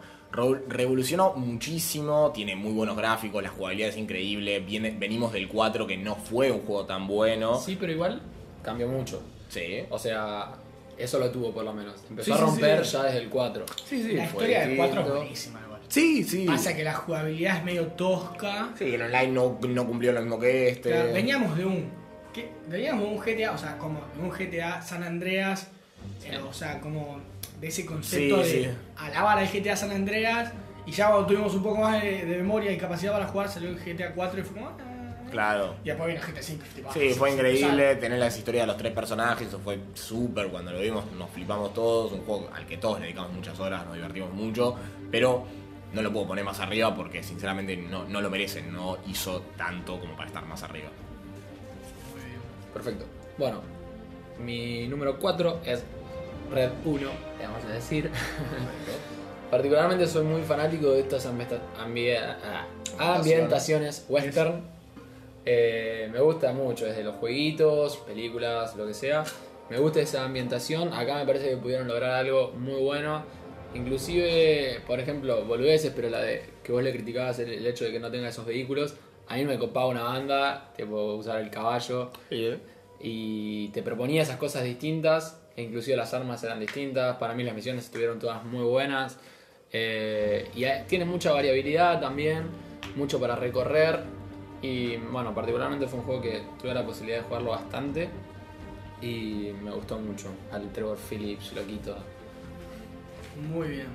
Revolucionó muchísimo, tiene muy buenos gráficos, la jugabilidad es increíble. Viene, venimos del 4 que no fue un juego tan bueno. Sí, pero igual cambió mucho. Sí. O sea, eso lo tuvo por lo menos. Empezó Sí, a romper sí. ya desde el 4. Sí, sí, La historia del 4 es buenísima igual. Sí, sí. Pasa que la jugabilidad es medio tosca. Sí, el online no, no cumplió lo mismo que este. Claro, veníamos de un. ¿qué? Veníamos de un GTA, o sea, como de un GTA San Andreas. eh, o sea, como de ese concepto Sí, de sí. alabar al GTA San Andreas. Y ya cuando tuvimos un poco más de, de memoria y capacidad para jugar, salió el GTA 4 y fue como. ah. Claro. Y después vino GTA 5. tipo, Sí, fue increíble tener las historias de los tres personajes, eso fue súper cuando lo vimos, nos flipamos todos, un juego al que todos le dedicamos muchas horas, nos divertimos mucho, pero no lo puedo poner más arriba porque sinceramente no, no lo merecen, no hizo tanto como para estar más arriba. Perfecto. Bueno, mi número 4 es Red 1, le vamos a decir. Particularmente soy muy fanático de estas ah, ambientaciones western. Eh, me gusta mucho, desde los jueguitos, películas, lo que sea. Me gusta esa ambientación. Acá me parece que pudieron lograr algo muy bueno. Inclusive, por ejemplo, boludeces, pero la de que vos le criticabas el, el hecho de que no tenga esos vehículos. A mí me copaba una banda, tipo usar el caballo y te proponía esas cosas distintas, e inclusive las armas eran distintas, para mí las misiones estuvieron todas muy buenas, eh, y tiene mucha variabilidad también, mucho para recorrer, y bueno, particularmente fue un juego que tuve la posibilidad de jugarlo bastante, y me gustó mucho, al Trevor Phillips, loquito. Muy bien.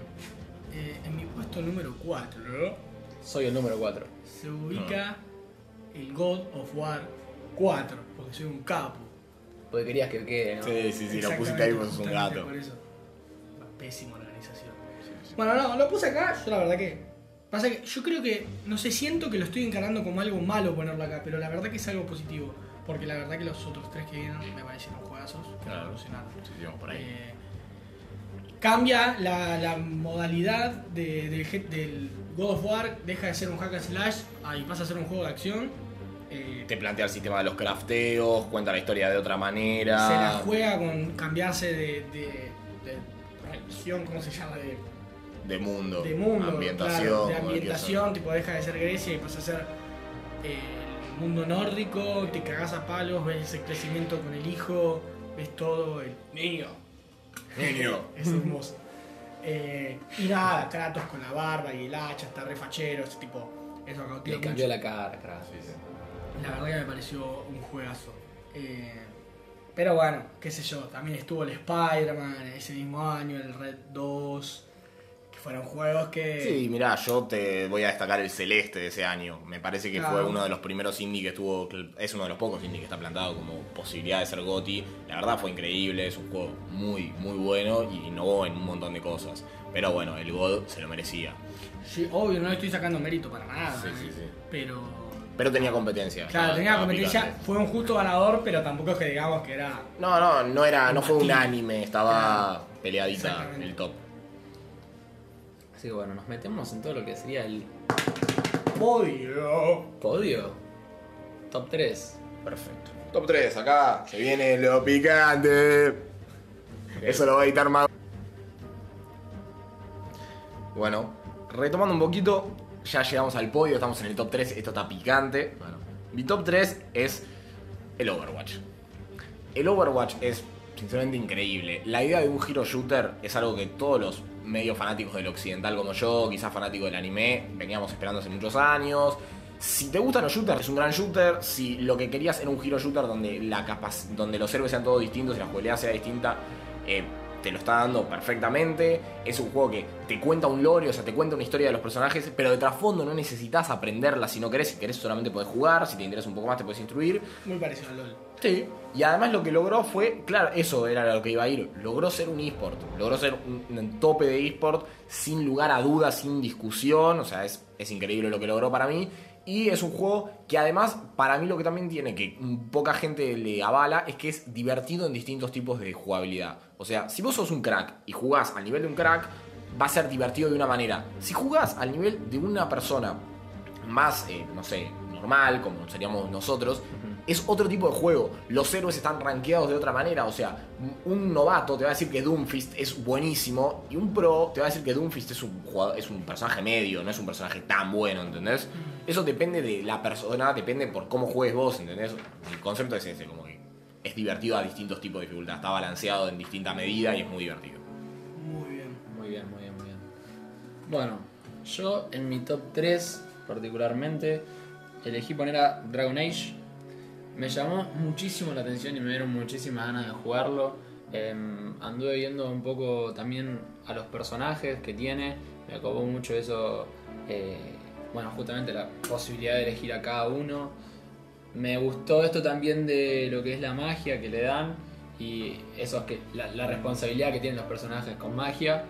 Eh, en mi puesto número 4 Soy el número 4. se ubica el God of War 4, porque soy un capo. Porque querías que quede, ¿no? Sí, sí, sí, lo pusiste ahí, vos sos un gato. Por eso. Pésima organización. Bueno, no, lo puse acá, yo la verdad que. Pasa que yo creo que, no sé, siento que lo estoy encarando como algo malo ponerlo acá, pero la verdad que es algo positivo. Porque la verdad que los otros tres que vienen me parecieron juegazos que Claro. revolucionaron. Sí, por ahí. Eh, cambia la, la modalidad de- del, God of War, deja de ser un hack and slash y pasa a ser un juego de acción. Eh, Te plantea el sistema de los crafteos, cuenta la historia de otra manera. se la juega con cambiarse de, de, de religión, ¿cómo se llama? De, de mundo, de mundo, ambientación, claro, de ambientación, tipo deja de ser Grecia y pasa a ser eh, el mundo nórdico, te cagás a palos, ves ese crecimiento con el hijo, ves todo, el niño, Niño. es hermoso. Eh, y nada, Kratos con la barba y el hacha, está re fachero, ese tipo, eso cautiva Le cambió mucho. la cara, crack. La verdad que me pareció un juegazo. Eh, pero bueno, qué sé yo, también estuvo el Spider-Man ese mismo año, el Red 2, que fueron juegos que... Sí, mirá, yo te voy a destacar el Celeste de ese año. Me parece que Claro. fue uno de los primeros indie que estuvo, es uno de los pocos indie que está plantado como posibilidad de ser GOTY. La verdad fue increíble, es un juego muy, muy bueno y innovó en un montón de cosas. Pero bueno, el God se lo merecía. Sí, obvio, no le estoy sacando mérito para nada. Sí, ¿eh? sí, sí. Pero. Pero tenía competencia. Claro, estaba- tenía estaba competencia, picante. fue un justo ganador, pero tampoco es que digamos que era. No, no, no era, no fue Combativo. unánime, estaba peleadita el top. Así que bueno, nos metemos en todo lo que sería el Podio. podio. Top 3. Perfecto. Top 3, acá se viene lo picante. Eso lo va a editar más. Bueno, retomando un poquito, ya llegamos al podio, estamos en el top 3, esto está picante. Bueno, mi top 3 es el Overwatch. El Overwatch es sinceramente increíble. La idea de un hero shooter es algo que todos los medios fanáticos del occidental como yo, quizás fanáticos del anime, veníamos esperando hace muchos años. Si te gustan los shooters, es un gran shooter. Si lo que querías era un hero shooter donde, la donde los héroes sean todos distintos y la jugabilidad sea distinta, eh, te lo está dando perfectamente. Es un juego que te cuenta un lore, o sea, te cuenta una historia de los personajes, pero de trasfondo no necesitas aprenderla si no querés. Si querés solamente podés jugar, si te interesa un poco más te puedes instruir. Muy parecido al LOL. Sí. Y además lo que logró fue, claro, eso era lo que iba a ir. Logró ser un eSport. Logró ser un, un tope de eSport sin lugar a dudas, sin discusión. O sea, es, es increíble lo que logró para mí. Y es un juego que además, para mí lo que también tiene, que poca gente le avala, es que es divertido en distintos tipos de jugabilidad. O sea, si vos sos un crack y jugás al nivel de un crack, va a ser divertido de una manera. Si jugás al nivel de una persona más, eh, no sé, normal, como seríamos nosotros, es otro tipo de juego. Los héroes están rankeados de otra manera. O sea, un novato te va a decir que Doomfist es buenísimo y un pro te va a decir que Doomfist es un, jugador, es un personaje medio, no es un personaje tan bueno, ¿entendés? Eso depende de la persona, depende por cómo juegues vos, ¿entendés? El concepto es ese, como que es divertido a distintos tipos de dificultad. Está balanceado en distinta medida y es muy divertido. Muy bien. Muy bien, muy bien, muy bien. Bueno, yo en mi top 3 particularmente elegí poner a Dragon Age. Me llamó muchísimo la atención y me dieron muchísimas ganas de jugarlo. Em, anduve viendo un poco también a los personajes que tiene. Me acabó mucho eso. eh, bueno, justamente la posibilidad de elegir a cada uno. Me gustó esto también de lo que es la magia que le dan y eso es que la, responsabilidad que tienen los personajes con magia.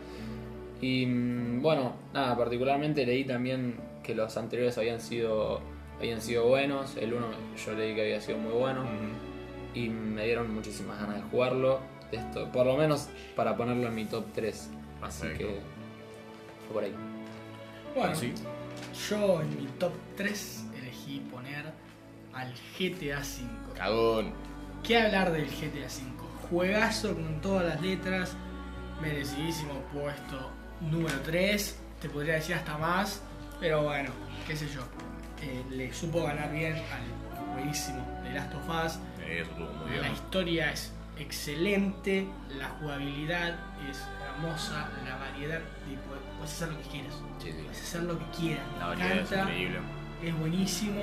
Y mm, bueno, nada, particularmente leí también que los anteriores habían sido habían sido buenos, el uno yo leí que había sido muy bueno y me dieron muchísimas ganas de jugarlo, de esto, por lo menos para ponerlo en mi top 3. Así Perfecto. que fue por ahí. Bueno, Sí. yo en mi top 3 elegí poner al GTA V. Cagón. ¿Qué hablar del GTA V? Juegazo con todas las letras, merecidísimo puesto número 3, te podría decir hasta más, pero bueno, qué sé yo. Eh, le supo ganar bien al buenísimo de Last of Us. Eso La historia es excelente, la jugabilidad es hermosa, la variedad de puedes hacer lo que quieras. Sí, sí. Puedes hacer lo que quieras. La variedad es increíble. es buenísimo.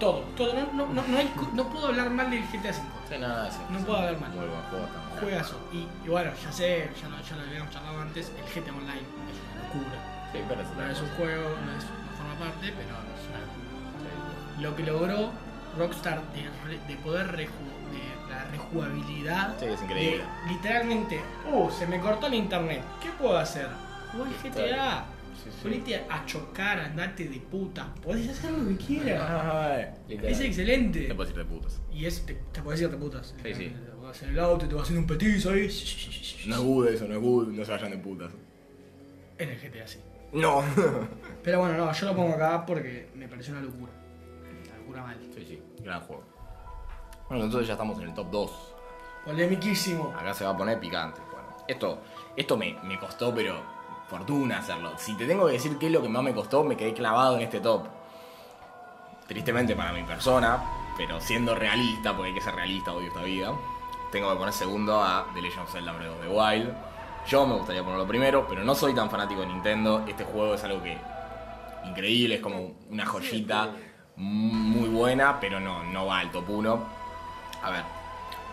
Todo, todo. No, no, no, hay puedo hablar mal del GTA V. Sí, nada, sí, No puedo hablar mal. Muy buen juego también. Juegazo. Y, y bueno, ya sé, ya lo, ya lo habíamos charlado antes, el GTA Online es una locura. Sí, pero es No es un juego, no es no forma parte, pero es una locura. Lo que logró Rockstar de, re- de poder reju- de la rejugabilidad. Sí, es increíble. de literalmente, uh, se me cortó el internet. ¿Qué puedo hacer? Jugar GTA. Sí, sí. Ponete a chocar, andarte de puta. Podés hacer lo que quieras. Es excelente. Te puedes ir de putas. Y es, te, te podés ir de putas. Sí, sí. Te vas en el auto, te vas haciendo un petizo ahí. No es good eso, no es good, no se vayan de putas. En el GTA sí. No. Pero bueno, no, yo lo pongo acá porque me pareció una locura. Una locura mal. sí, sí, gran juego. Bueno, entonces ya estamos en el top 2. Polemiquísimo. Acá se va a poner picante. Bueno, esto, esto me, me costó, pero fortuna hacerlo. Si te tengo que decir qué es lo que más me costó, me quedé clavado en este top. Tristemente para mi persona, pero siendo realista, porque hay que ser realista hoy esta vida, tengo que poner segundo a The Legend of Zelda Breath of the Wild. Yo me gustaría ponerlo primero, pero no soy tan fanático de Nintendo. Este juego es algo que increíble, es como una joyita muy buena, pero no, no va al top 1. A ver,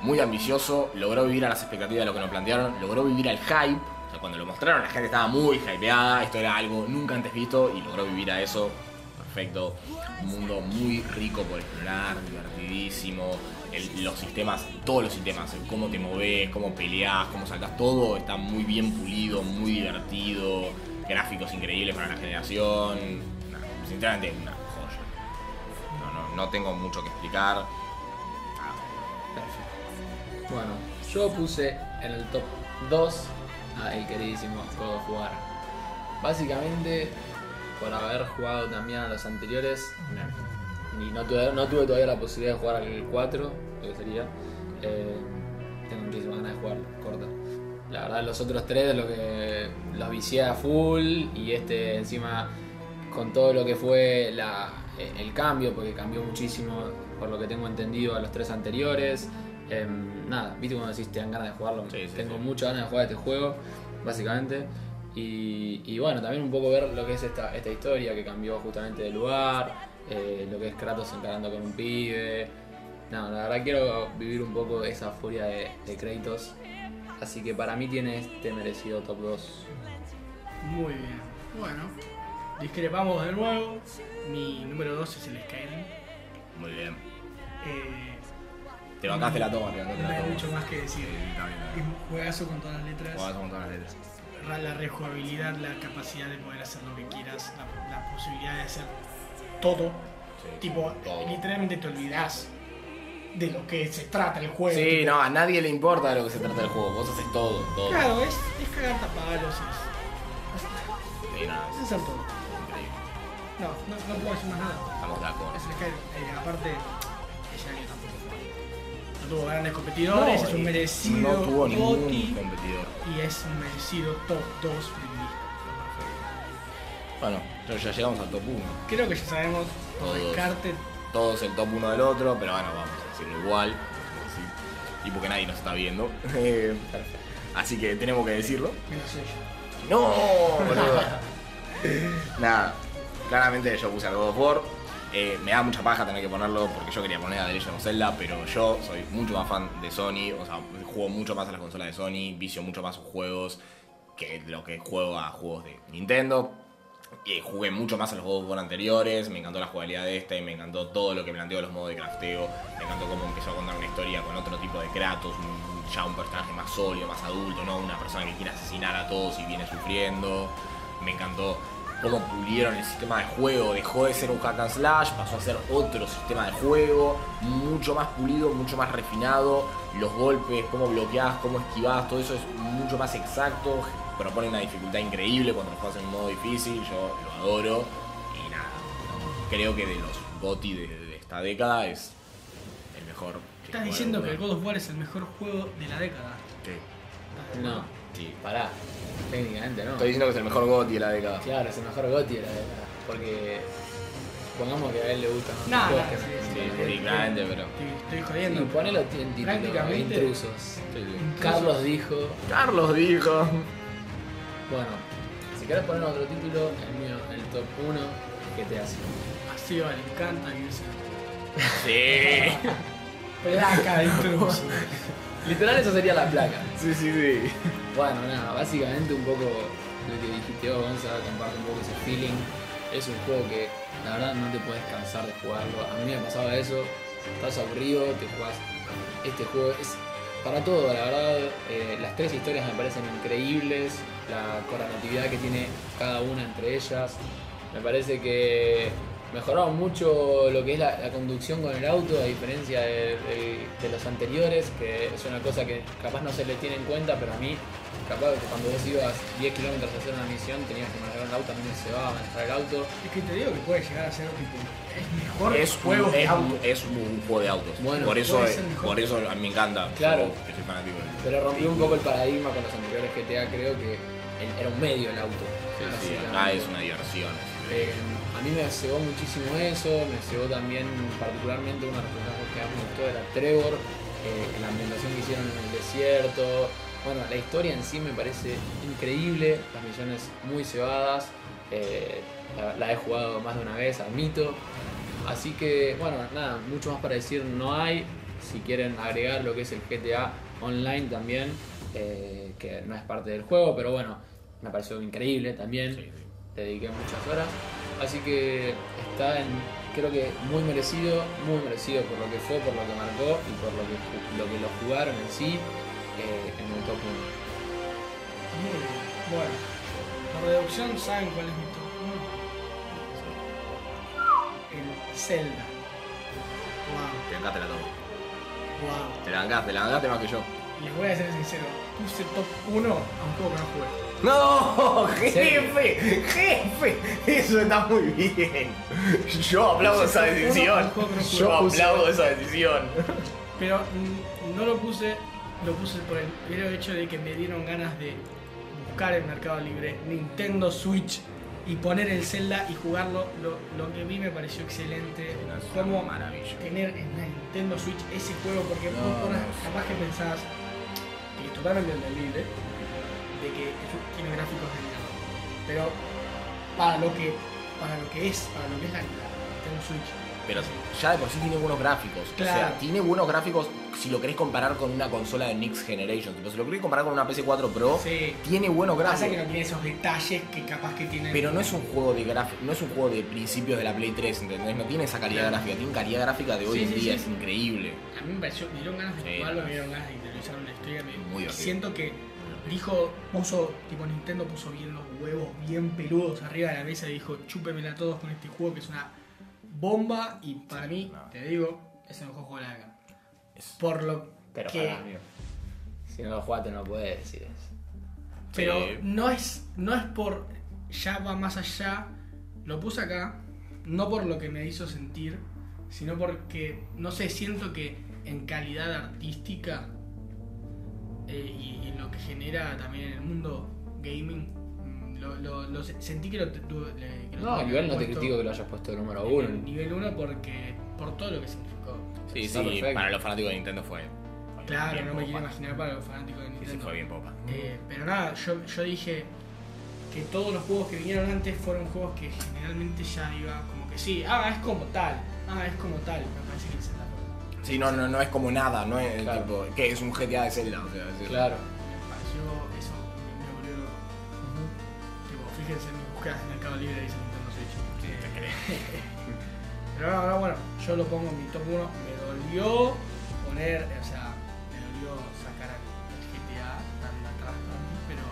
muy ambicioso, logró vivir a las expectativas de lo que nos plantearon, logró vivir al hype. O sea, cuando lo mostraron la gente estaba muy hypeada, esto era algo nunca antes visto y logró vivir a eso. Perfecto. Un mundo muy rico por explorar, divertidísimo. El- los sistemas, todos los sistemas, el cómo te moves, cómo peleas, cómo saltas, todo está muy bien pulido, muy divertido. Gráficos increíbles para la generación. Nah, sinceramente, una joya. No, no, no tengo mucho que explicar. Perfecto. Bueno, yo puse en el top 2 a el queridísimo God of War. Básicamente, por haber jugado también a los anteriores, y no tuve, no tuve todavía la posibilidad de jugar al 4, lo que sería, eh, tengo muchísimas ganas de jugar, corta. La verdad, los otros tres, lo que los vicié a full, y este encima con todo lo que fue la- el cambio, porque cambió muchísimo, por lo que tengo entendido, a los tres anteriores. Em, nada, viste cuando decís te dan ganas de jugarlo. Sí, sí, Tengo sí. muchas ganas de jugar este juego, básicamente. Y, y bueno, también un poco ver lo que es esta, esta historia que cambió justamente de lugar, eh, lo que es Kratos encarando con un pibe. No, la verdad quiero vivir un poco esa furia de, de Kratos. Así que para mí tiene este merecido top 2. Muy bien. Bueno, discrepamos de nuevo. Mi número 2 es el Skyrim. Muy bien. Eh, Te bancaste la toma, te bancaste no la hay toma. mucho más que decir. Sí, Es un juegazo con todas las letras. Jugás con todas las letras. Ra- La rejugabilidad, la capacidad de poder hacer lo que quieras, la, la posibilidad de hacer todo. Sí, Tipo, todo. literalmente te olvidás de lo que se trata el juego. Sí, tipo, no, a nadie le importa de lo que se trata el juego. Vos haces todo, todo. Claro, es, es cagar tapalos, es, Sí, no, es es todo. increíble. No, no, no puedo decir más nada. Estamos de acuerdo. Es el Skyrim. Eh, aparte, ese año tampoco. No tuvo grandes competidores, es un merecido No tuvo ningún GOTY, competidor. y es un merecido top 2 de mi lista. Bueno, ya- ya llegamos al top 1. Creo que ya sabemos por Todos. descarte Todos el top 1 del otro, pero bueno, vamos a decirlo igual. Y porque nadie nos está viendo. Así que tenemos que decirlo. menos ella. ¡No! boludo. Nada, claramente yo puse al God of War. Eh, me da mucha paja tener que ponerlo porque yo quería poner a The Legend of Zelda, pero yo soy mucho más fan de Sony, o sea, juego mucho más a las consolas de Sony, vicio mucho más sus juegos que lo que juego a juegos de Nintendo. Y jugué mucho más a los War anteriores, me encantó la jugabilidad de este, me encantó todo lo que planteó los modos de crafteo, me encantó cómo empezó a contar una historia con otro tipo de Kratos, ya un personaje más sólido, más adulto, no una persona que quiere asesinar a todos y viene sufriendo. Me encantó cómo pulieron el sistema de juego, dejó de ser un hack and slash, pasó a ser otro sistema de juego, mucho más pulido, mucho más refinado, los golpes, cómo bloqueás, cómo esquivás, todo eso es mucho más exacto, propone una dificultad increíble cuando lo juegas en un modo difícil, yo lo adoro y nada, creo que de los GOTY de, de esta década es el mejor. Estás diciendo que el God of War es el mejor juego de la década. Sí, No, sí. pará. Técnicamente no. Estoy diciendo que es el mejor GOTY de la década. Claro, es el mejor Gotti de la década. Porque pongamos que a él le gustan los Nah, juegos nah, que sí, sí, claramente, pero. Estoy, estoy Sí, jodiendo. ponelo en título, Prácticamente- intrusos. Sí, sí. Carlos dijo, Carlos dijo. Bueno, si querés poner otro título, el mío, el top 1, ¿qué te hace? Así va, le encanta irse. Sí. Placa de intruso. Literal eso sería la placa. Sí, sí, sí. Bueno, nada, básicamente un poco lo que dijiste vos, Gonza, comparte un poco ese feeling. Es un juego que la verdad no te puedes cansar de jugarlo. A mí me pasaba eso, estás aburrido, te jugás este juego. Es para todo, la verdad. eh, las tres historias me parecen increíbles, la correlatividad que tiene cada una entre ellas. Me parece que mejoraron mucho lo que es la, la conducción con el auto, a diferencia de, de- de los anteriores, que es una cosa que capaz no se le tiene en cuenta, pero a mí, capaz que cuando vos ibas 10 kilómetros a hacer una misión, tenías que manejar el auto, a mí me se va a manejar el auto. Es que te digo que puede llegar a ser tipo. Es mejor Es juego un, de es, auto. es un juego de autos. Bueno, por eso, por eso a mí me encanta. Claro. Soy fanático del- Pero rompió un poco el paradigma con los anteriores GTA, creo que el- era un medio el auto. Sí, sí, acá es una diversión. Eh, a mí me cegó muchísimo eso, me cegó también particularmente uno de que más me gustó era Trevor, eh, la ambientación que hicieron en el desierto. Bueno, la historia en sí me parece increíble, las misiones muy cebadas, eh, la, he jugado más de una vez, admito. Así que, bueno, nada, mucho más para decir no hay. Si quieren agregar lo que es el GTA Online también, eh, que no es parte del juego, pero bueno, me pareció increíble también. Le dediqué muchas horas. Así que está en, creo que muy merecido, muy merecido por lo que fue, por lo que marcó y por lo que, lo, que lo jugaron en sí eh, en el top 1. Muy bien. Bueno, por reducción, ¿saben cuál es mi top 1? El Zelda. Wow, Te bancaste la toma. wow. Te la bancaste, te la bancaste más que yo. Les voy a ser sincero, puse top 1 a un juego que no jugué. No, jefe, jefe, eso está muy bien. Yo aplaudo esa decisión. Yo aplaudo esa decisión. Pero mm, no lo puse, lo puse por el mero hecho de que me dieron ganas de buscar en Mercado Libre Nintendo Switch y poner el Zelda y jugarlo, lo, lo que mí me pareció excelente. Cómo maravilla. tener en la Nintendo Switch ese juego, porque No, no. capaz que pensás, que es totalmente entendible, de que es- tiene gráficos de mierda. Pero para lo que para lo que es, para lo que es la, la Nintendo Switch. Pero ya de por sí tiene buenos gráficos. O sea, tiene buenos gráficos si lo querés comparar con una consola de Next Generation. Si lo querés comparar con una PS4 Pro, Sí. tiene buenos Pasa gráficos. que no tiene esos detalles que capaz que tiene. Pero no es un juego de no es un juego de principios de la Play 3, ¿entendés? No tiene esa calidad Claro. gráfica, tiene calidad gráfica de hoy Sí, en sí, día, es increíble. A mí me pareció, me dieron ganas de jugarlo, me dieron ganas de interiorizar una historia. Muy siento que dijo, puso, tipo Nintendo puso bien los huevos, bien peludos arriba de la mesa y dijo, chúpemela todos con este juego que es una bomba y para mí, no. te digo, es el mejor juego de la década. Por lo Pero que... pará, amigo. Si no lo jugaste no puedes decir eso. Pero Sí. no es, no es por. Ya va más allá. Lo puse acá. No por lo que me hizo sentir. Sino porque. No sé, siento que en calidad artística. Eh, y, y lo que genera también en el mundo gaming. mm, Lo, lo- lo se- sentí que lo le- que lo No, igual no te critico que lo hayas puesto de número en uno. el Nivel 1 porque. Por todo lo que significó. Sí, sí, perfecto. para los fanáticos de Nintendo fue. fue Claro, no me popa. quiero imaginar para los fanáticos de Sí, sí, Nintendo. fue bien popa. Eh, pero nada, yo, yo dije que todos los juegos que vinieron antes fueron juegos que generalmente ya iba como que sí, ah, es como tal, ah, es como tal. Me parece que el Sí, no, no, no es como nada, no es Claro. tipo. que es un GTA de Zelda? O sea, es- Claro. Me pareció eso, volvió loco. Tipo, fíjense en mis búsquedas de Mercado Libre dice Nintendo Switch. Sí, te pero no, no, bueno, yo lo pongo en mi top 1. Me dolió poner, o sea, me dolió sacar al GTA tan atrás para mí, pero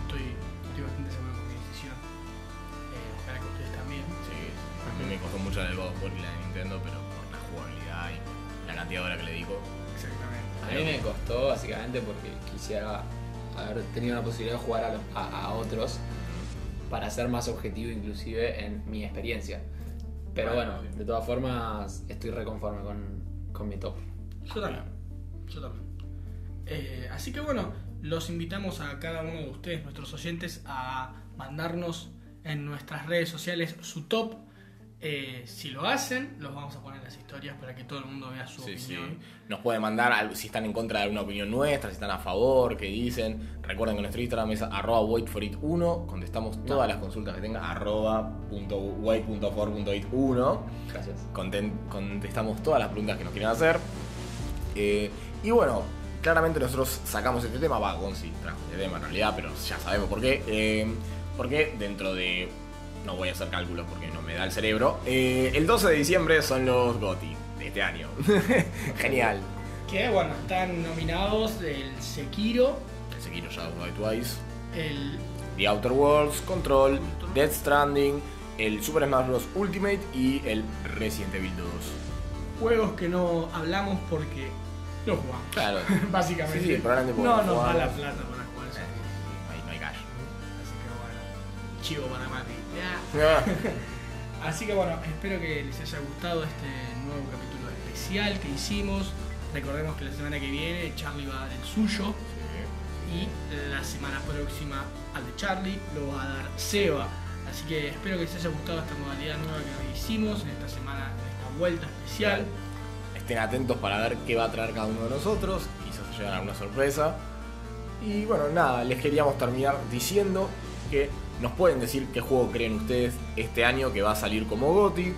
estoy, estoy bastante seguro con mi decisión. Eh, ojalá que ustedes también. Sí, a mí me costó mucho la de God of War y la de Nintendo, pero de horas que le digo. Exactamente. A mí me costó básicamente porque quisiera haber tenido la posibilidad de jugar a, los- a- a otros para ser más objetivo inclusive en mi experiencia. Pero Bueno, de todas formas estoy reconforme con, con mi top. Yo también. Yo también. Eh, así que bueno, los invitamos a cada uno de ustedes, nuestros oyentes, a mandarnos en nuestras redes sociales su top. Eh, si lo hacen, los vamos a poner en las historias para que todo el mundo vea su Sí, sí. opinión. Nos pueden mandar algo- si están en contra de alguna opinión nuestra, si están a favor, qué dicen. Recuerden que nuestro Instagram es arroba waitforit1. Contestamos todas las consultas que tengan arroba punto wait.for.it1. Gracias. Conten- contestamos todas las preguntas que nos quieran hacer. Eh, y bueno, claramente nosotros sacamos este tema, va, Gonzi trajo este tema en realidad, pero ya sabemos por qué. Eh, porque dentro de. No voy a hacer cálculos porque no me da el cerebro. eh, el 12 de diciembre son los GOTI de este año. Genial. Que bueno, están nominados el Sekiro, El Sekiro Shadow Die Twice, el The Outer Worlds, Control, Death Stranding, el Super Smash Bros. Ultimate y el Resident Evil 2. juegos que no hablamos porque no jugamos. Claro. Básicamente. Sí, sí, probablemente no no nos da la plata para jugar eso. No hay, no hay cash. Así que bueno, chivo para Mati. Así que bueno, espero que les haya gustado este nuevo capítulo especial que hicimos. Recordemos que la semana que viene Charlie va a dar el suyo y la semana próxima al de Charlie lo va a dar Seba. Así que espero que les haya gustado esta modalidad nueva que hicimos en esta semana, en esta vuelta especial. Estén atentos para ver qué va a traer cada uno de nosotros. Quizás se lleven alguna sorpresa. Y bueno, nada, les queríamos terminar diciendo que nos pueden decir qué juego creen ustedes este año que va a salir como GOTI.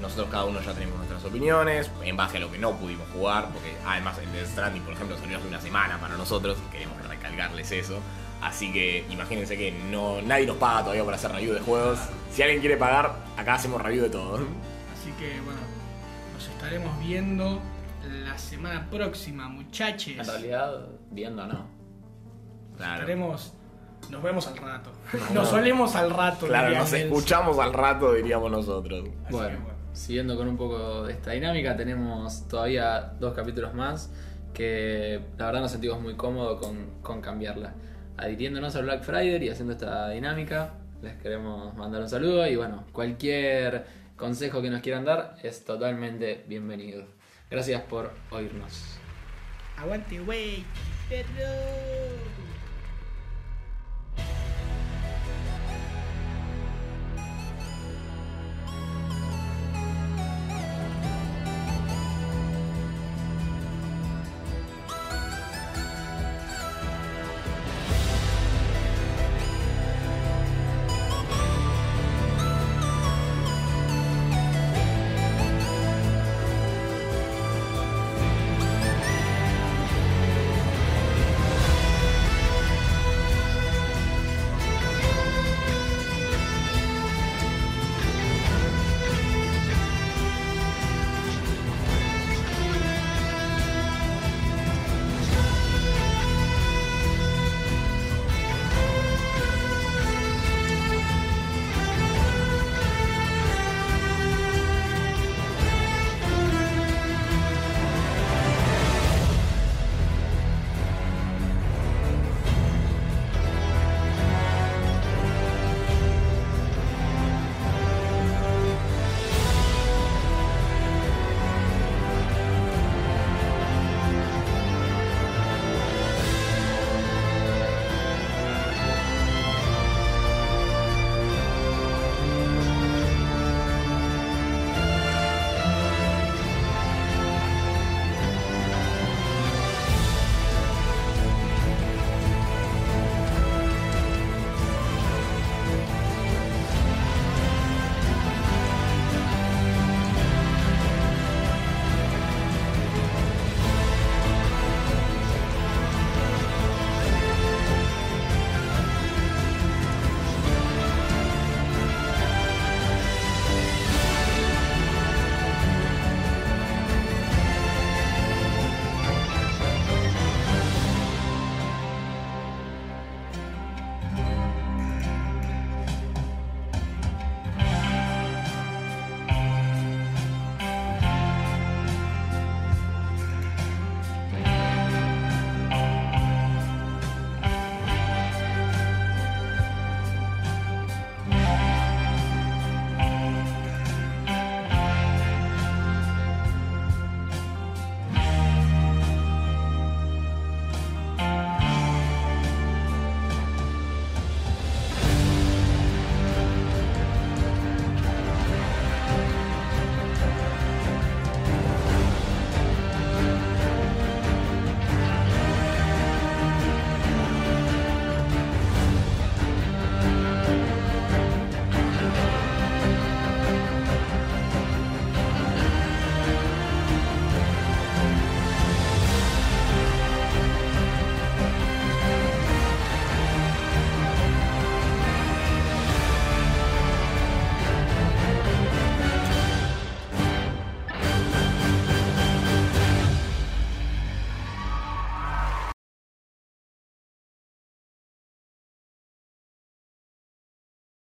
Nosotros cada uno ya tenemos nuestras opiniones en base a lo que no pudimos jugar, porque además el Death Stranding, por ejemplo, salió hace una semana para nosotros, queremos recalcarles eso. Así que imagínense que no, nadie nos paga todavía por hacer review de juegos. Si alguien quiere pagar, acá hacemos review de todo. Así que bueno, nos estaremos viendo la semana próxima, muchachos. En realidad, viendo no. Claro. Estaremos. Nos vemos al rato. Nos solemos al rato. Claro, nos Nelson. escuchamos al rato, diríamos nosotros. Así que, Bueno, siguiendo con un poco de esta dinámica, tenemos todavía dos capítulos más que la verdad nos sentimos muy cómodos con, con cambiarla. Adhiriéndonos al Black Friday y haciendo esta dinámica, les queremos mandar un saludo y bueno, cualquier consejo que nos quieran dar es totalmente bienvenido. Gracias por oírnos. Aguante, wey. Perro.